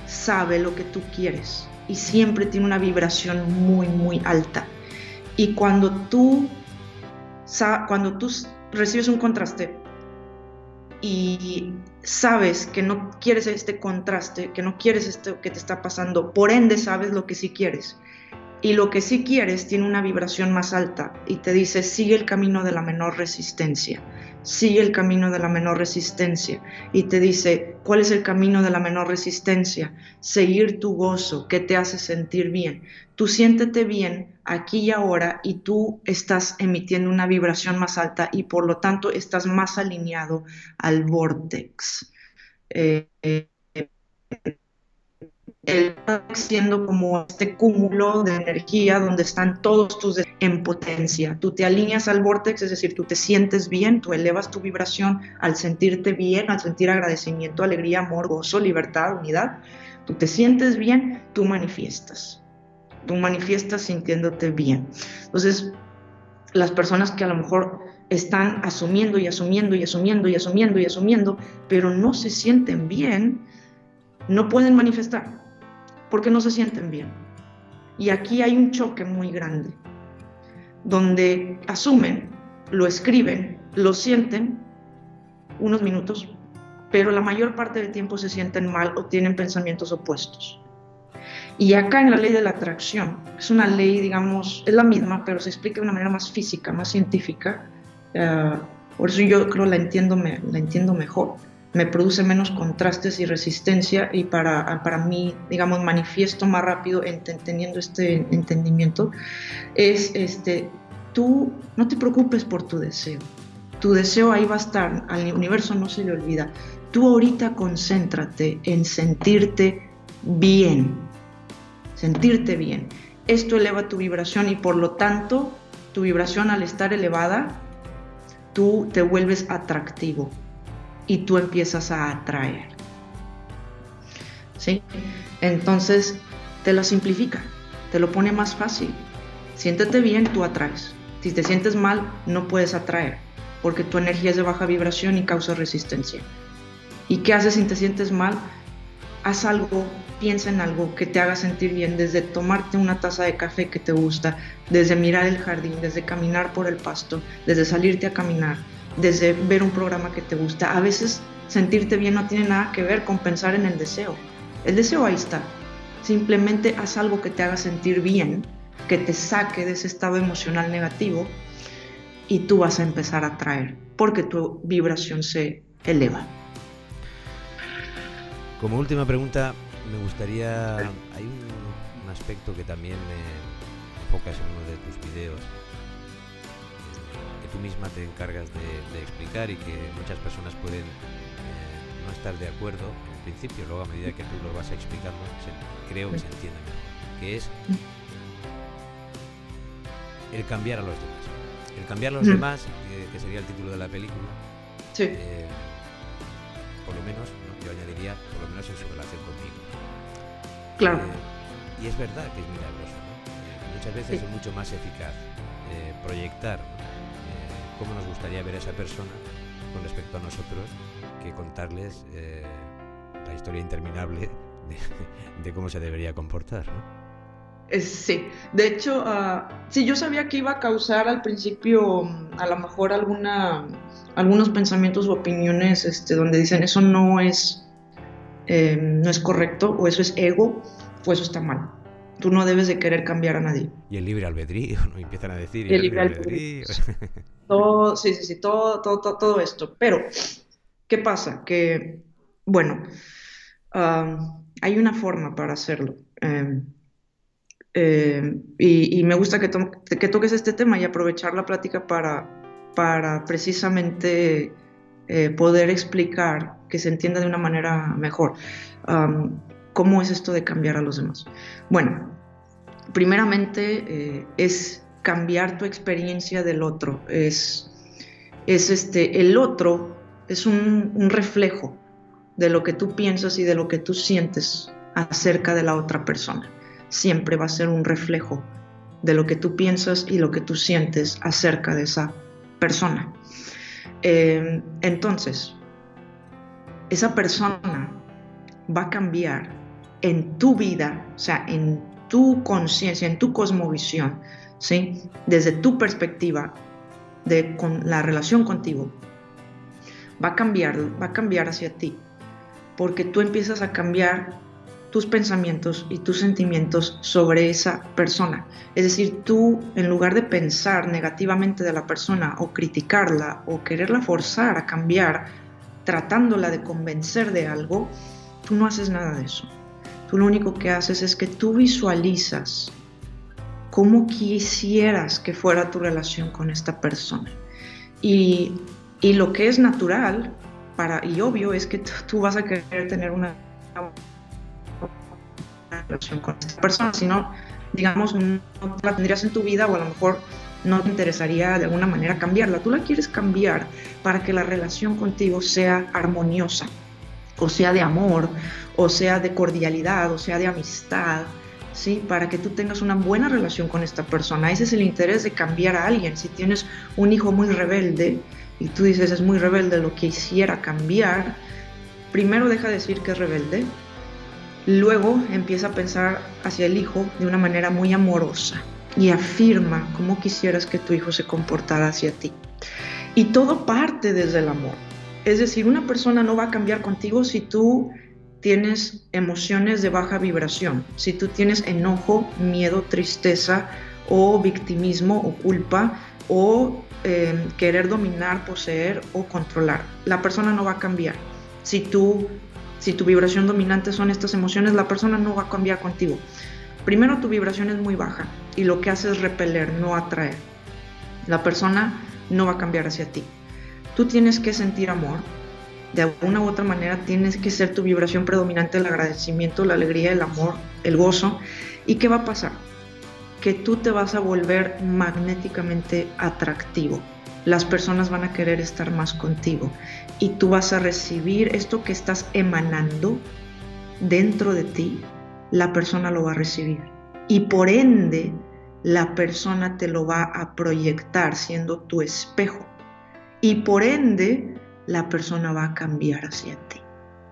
sabe lo que tú quieres y siempre tiene una vibración muy, muy alta. Y cuando tú, cuando tú recibes un contraste y sabes que no quieres este contraste, que no quieres esto que te está pasando, por ende sabes lo que sí quieres y lo que sí quieres tiene una vibración más alta y te dice sigue el camino de la menor resistencia, sigue el camino de la menor resistencia y te dice cuál es el camino de la menor resistencia, seguir tu gozo que te hace sentir bien. Tú siéntete bien aquí y ahora y tú estás emitiendo una vibración más alta y por lo tanto estás más alineado al vortex. Eh, eh, el siendo como este cúmulo de energía donde están todos tus en potencia. Tú te alineas al vortex, es decir, tú te sientes bien, tú elevas tu vibración al sentirte bien, al sentir agradecimiento, alegría, amor, gozo, libertad, unidad. Tú te sientes bien, tú manifiestas. Tú manifiestas sintiéndote bien. Entonces, las personas que a lo mejor están asumiendo y asumiendo y asumiendo y asumiendo y asumiendo, pero no se sienten bien, no pueden manifestar porque no se sienten bien. Y aquí hay un choque muy grande, donde asumen, lo escriben, lo sienten unos minutos, pero la mayor parte del tiempo se sienten mal o tienen pensamientos opuestos. Y acá en la ley de la atracción, es una ley, digamos, es la misma, pero se explica de una manera más física, más científica. Eh, por eso yo creo la entiendo, la entiendo mejor. Me produce menos contrastes y resistencia y para, para mí, digamos, manifiesto más rápido teniendo este entendimiento. Es, este, tú no te preocupes por tu deseo. Tu deseo ahí va a estar, al universo no se le olvida. Tú ahorita concéntrate en sentirte bien, sentirte bien. Esto eleva tu vibración y por lo tanto tu vibración al estar elevada, tú te vuelves atractivo y tú empiezas a atraer. ¿Sí? Entonces te lo simplifica, te lo pone más fácil. Siéntete bien, tú atraes. Si te sientes mal, no puedes atraer, porque tu energía es de baja vibración y causa resistencia. ¿Y qué haces si te sientes mal? haz algo, piensa en algo que te haga sentir bien, desde tomarte una taza de café que te gusta, desde mirar el jardín, desde caminar por el pasto, desde salirte a caminar, desde ver un programa que te gusta. A veces sentirte bien no tiene nada que ver con pensar en el deseo. El deseo ahí está. Simplemente haz algo que te haga sentir bien, que te saque de ese estado emocional negativo y tú vas a empezar a atraer porque tu vibración se eleva. Como última pregunta, me gustaría. Hay un, aspecto que también enfocas en uno de tus videos, tú misma te encargas de, explicar y que muchas personas pueden eh, no estar de acuerdo en principio, luego a medida que tú lo vas explicando, creo que se entiende mejor, que es el cambiar a los demás. El cambiar a los demás, que, sería el título de la película, eh, por lo menos yo añadiría, por lo menos en su relación conmigo. Claro. Eh, y es verdad que es milagroso, ¿no? Eh, muchas veces es mucho más eficaz eh, proyectar cómo nos gustaría ver a esa persona con respecto a nosotros que contarles la historia interminable de, cómo se debería comportar, ¿no? Sí, de hecho, uh, sí, yo sabía que iba a causar al principio mm, a lo mejor alguna algunos pensamientos o opiniones este, donde dicen eso no es, eh, no es correcto o eso es ego o eso está mal. Tú no debes de querer cambiar a nadie. Y el libre albedrío, *laughs* ¿no? Empiezan a decir. el, libre albedrío. *laughs* todo, sí, sí, sí, todo, todo, todo, esto. Pero, ¿qué pasa? Que, bueno, hay una forma para hacerlo. Em, em, y, y, me gusta que, to que toques este tema y aprovechar la plática para, para precisamente eh, poder explicar que se entienda de una manera mejor cómo es esto de cambiar a los demás. Bueno, primeramente eh, es cambiar tu experiencia del otro, es, es este, el otro es un, reflejo de lo que tú piensas y de lo que tú sientes acerca de la otra persona. Siempre va a ser un reflejo de lo que tú piensas y lo que tú sientes acerca de esa persona. Eh, entonces, esa persona va a cambiar en tu vida, o sea, en tu conciencia, en tu cosmovisión, ¿sí? Desde tu perspectiva de con la relación contigo, va a cambiar, va a cambiar hacia ti, porque tú empiezas a cambiar tus pensamientos y tus sentimientos sobre esa persona. Es decir, tú en lugar de pensar negativamente de la persona o criticarla o quererla forzar a cambiar, tratándola de convencer de algo, tú no haces nada de eso. Tú lo único que haces es que tú visualizas cómo quisieras que fuera tu relación con esta persona. Y, y lo que es natural para, y obvio es que tú vas a querer tener una relación con esta persona, sino, digamos, no la tendrías en tu vida o a lo mejor no te interesaría de alguna manera cambiarla. Tú la quieres cambiar para que la relación contigo sea armoniosa, o sea de amor, o sea de cordialidad, o sea de amistad, ¿sí? Para que tú tengas una buena relación con esta persona. Ese es el interés de cambiar a alguien. Si tienes un hijo muy rebelde y tú dices es muy rebelde, lo quisiera cambiar, primero deja de decir que es rebelde, luego empieza a pensar hacia el hijo de una manera muy amorosa y afirma cómo quisieras que tu hijo se comportara hacia ti. Y todo parte desde el amor. Es decir, una persona no va a cambiar contigo si tú tienes emociones de baja vibración, si tú tienes enojo, miedo, tristeza o victimismo o culpa o em, querer dominar, poseer o controlar. La persona no va a cambiar. Si tú, si tu vibración dominante son estas emociones, la persona no va a cambiar contigo. Primero tu vibración es muy baja y lo que hace es repeler, no atraer. La persona no va a cambiar hacia ti. Tú tienes que sentir amor, de alguna u otra manera tienes que ser tu vibración predominante el agradecimiento, la alegría, el amor, el gozo. ¿Y qué va a pasar? Que tú te vas a volver magnéticamente atractivo. Las personas van a querer estar más contigo y tú vas a recibir esto que estás emanando dentro de ti, la persona lo va a recibir. Y por ende, la persona te lo va a proyectar siendo tu espejo. Y por ende, la persona va a cambiar hacia ti.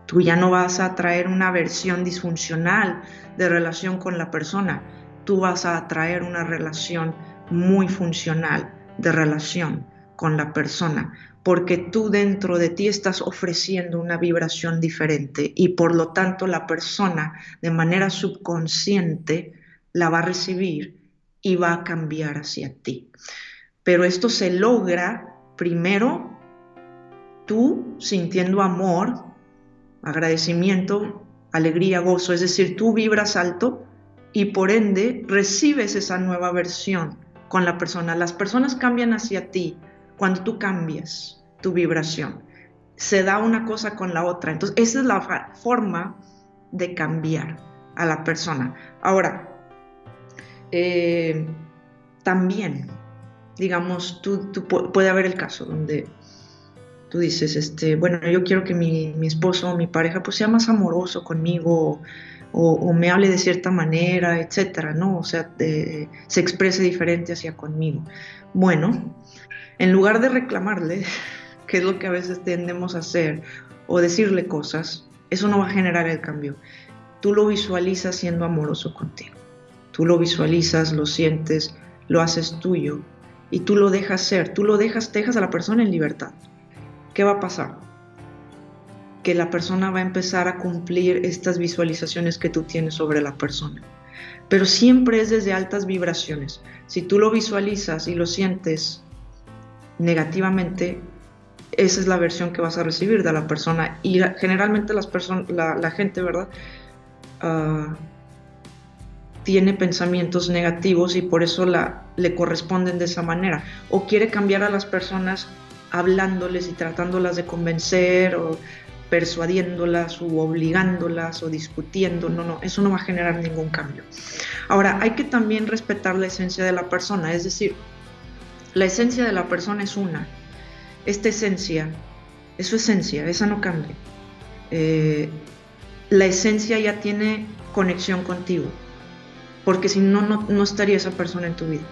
Tú ya no vas a traer una versión disfuncional de relación con la persona, tú vas a traer una relación muy funcional de relación con la persona, porque tú dentro de ti estás ofreciendo una vibración diferente y por lo tanto la persona de manera subconsciente la va a recibir y va a cambiar hacia ti. Pero esto se logra primero tú sintiendo amor, agradecimiento, alegría, gozo, es decir, tú vibras alto y por ende recibes esa nueva versión con la persona. Las personas cambian hacia ti cuando tú cambias tu vibración. Se da una cosa con la otra. Entonces, esa es la forma de cambiar a la persona. Ahora, eh, también, digamos, tú, puede haber el caso donde tú dices, este, bueno, yo quiero que mi, esposo o mi pareja pues sea más amoroso conmigo o, me hable de cierta manera, etcétera, ¿no? O sea, se exprese diferente hacia conmigo. Bueno, en lugar de reclamarle, *laughs* que es lo que a veces tendemos a hacer, o decirle cosas, eso no va a generar el cambio. Tú lo visualizas siendo amoroso contigo. Tú lo visualizas, lo sientes, lo haces tuyo y tú lo dejas ser, tú lo dejas, te dejas a la persona en libertad. ¿qué va a pasar? Que la persona va a empezar a cumplir estas visualizaciones que tú tienes sobre la persona. Pero siempre es desde altas vibraciones. Si tú lo visualizas y lo sientes negativamente, esa es la versión que vas a recibir de la persona. Y generalmente las la, gente, ¿verdad? Ah, tiene pensamientos negativos y por eso la, le corresponden de esa manera. O quiere cambiar a las personas hablándoles y tratándolas de convencer o persuadiéndolas o obligándolas o discutiendo, no, no, eso no va a generar ningún cambio. Ahora, hay que también respetar la esencia de la persona, es decir, la esencia de la persona es una, esta esencia es su esencia, esa no cambia. Eh, la esencia ya tiene conexión contigo, porque si no, no estaría esa persona en tu vida.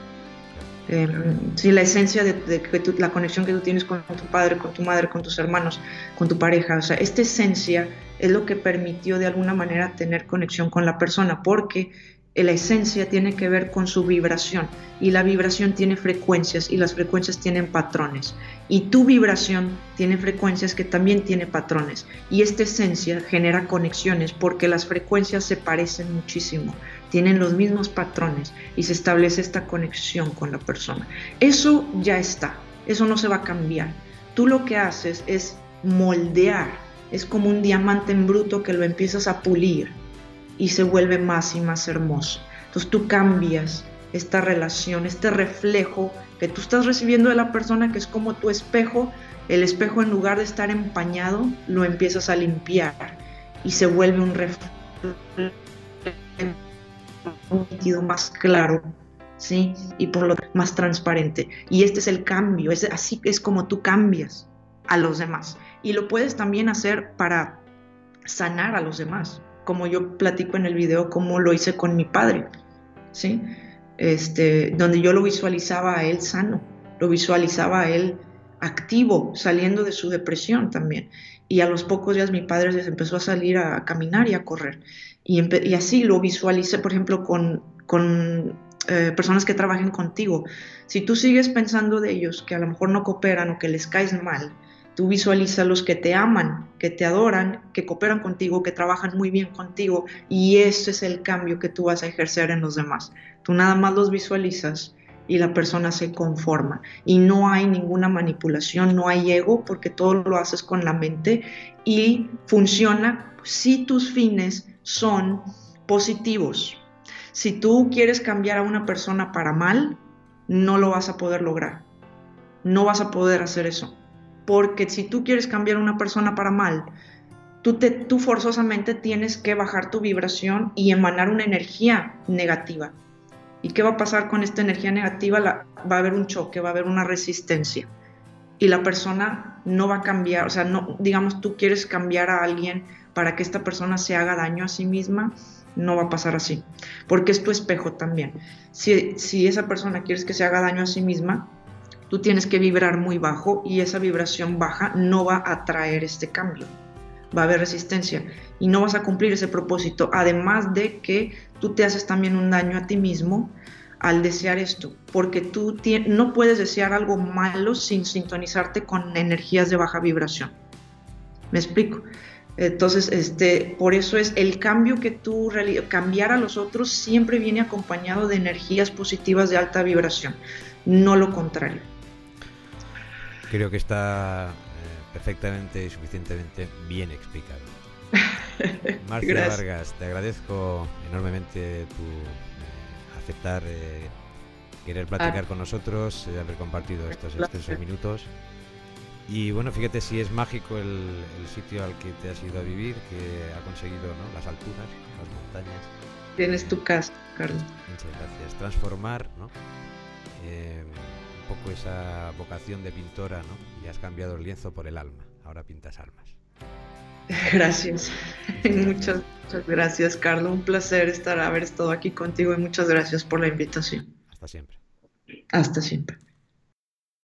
Eh, sí, la esencia de, la conexión que tú tienes con tu padre, con tu madre, con tus hermanos, con tu pareja, o sea, esta esencia es lo que permitió de alguna manera tener conexión con la persona, porque la esencia tiene que ver con su vibración y la vibración tiene frecuencias y las frecuencias tienen patrones y tu vibración tiene frecuencias que también tiene patrones y esta esencia genera conexiones porque las frecuencias se parecen muchísimo tienen los mismos patrones y se establece esta conexión con la persona. Eso ya está, eso no se va a cambiar. Tú lo que haces es moldear, es como un diamante en bruto que lo empiezas a pulir y se vuelve más y más hermoso. Entonces tú cambias esta relación, este reflejo que tú estás recibiendo de la persona que es como tu espejo, el espejo en lugar de estar empañado, lo empiezas a limpiar y se vuelve un reflejo un sentido más claro, ¿sí? Y por lo más transparente. Y este es el cambio, es así es como tú cambias a los demás. Y lo puedes también hacer para sanar a los demás. como yo platico en el video, como lo hice con mi padre, ¿sí? Este, donde yo lo visualizaba a él sano, lo visualizaba a él activo, saliendo de su depresión también. Y a los pocos días mi padre se empezó a salir a caminar y a correr. Y, así lo visualicé, por ejemplo, con, con eh, personas que trabajen contigo. Si tú sigues pensando de ellos que a lo mejor no cooperan o que les caes mal, Tú visualiza los que te aman, que te adoran, que cooperan contigo, que trabajan muy bien contigo y ese es el cambio que tú vas a ejercer en los demás. Tú nada más los visualizas y la persona se conforma y no hay ninguna manipulación, no hay ego porque todo lo haces con la mente y funciona si tus fines son positivos. Si tú quieres cambiar a una persona para mal, no lo vas a poder lograr. No vas a poder hacer eso porque si tú quieres cambiar a una persona para mal, tú, te, tú forzosamente tienes que bajar tu vibración y emanar una energía negativa. ¿Y qué va a pasar con esta energía negativa? va a haber un choque, va a haber una resistencia. Y la persona no va a cambiar, o sea, no, digamos, tú quieres cambiar a alguien para que esta persona se haga daño a sí misma, no va a pasar así, porque es tu espejo también. Si, si esa persona quieres que se haga daño a sí misma, tú tienes que vibrar muy bajo y esa vibración baja no va a traer este cambio. Va a haber resistencia y no vas a cumplir ese propósito. Además de que tú te haces también un daño a ti mismo al desear esto, porque tú no puedes desear algo malo sin sintonizarte con energías de baja vibración. ¿Me explico? Entonces, este, por eso es el cambio que tú cambiar a los otros siempre viene acompañado de energías positivas de alta vibración, no lo contrario. Creo que está eh, perfectamente y suficientemente bien explicado. *laughs* Marcia Vargas, te agradezco enormemente tu eh, aceptar eh, querer platicar ah. con nosotros, haber compartido estos extensos minutos. Y bueno, fíjate si es mágico el, sitio al que te has ido a vivir, que ha conseguido las alturas, las montañas. Tienes tu casa, Carlos. Muchas gracias. Transformar, ¿no? poco esa vocación de pintora, ¿no? Y has cambiado el lienzo por el alma. Ahora pintas almas. *laughs* Gracias. muchas, muchas gracias, Carlos. Un placer estar haber estado aquí contigo y muchas gracias por la invitación. Hasta siempre. Hasta siempre.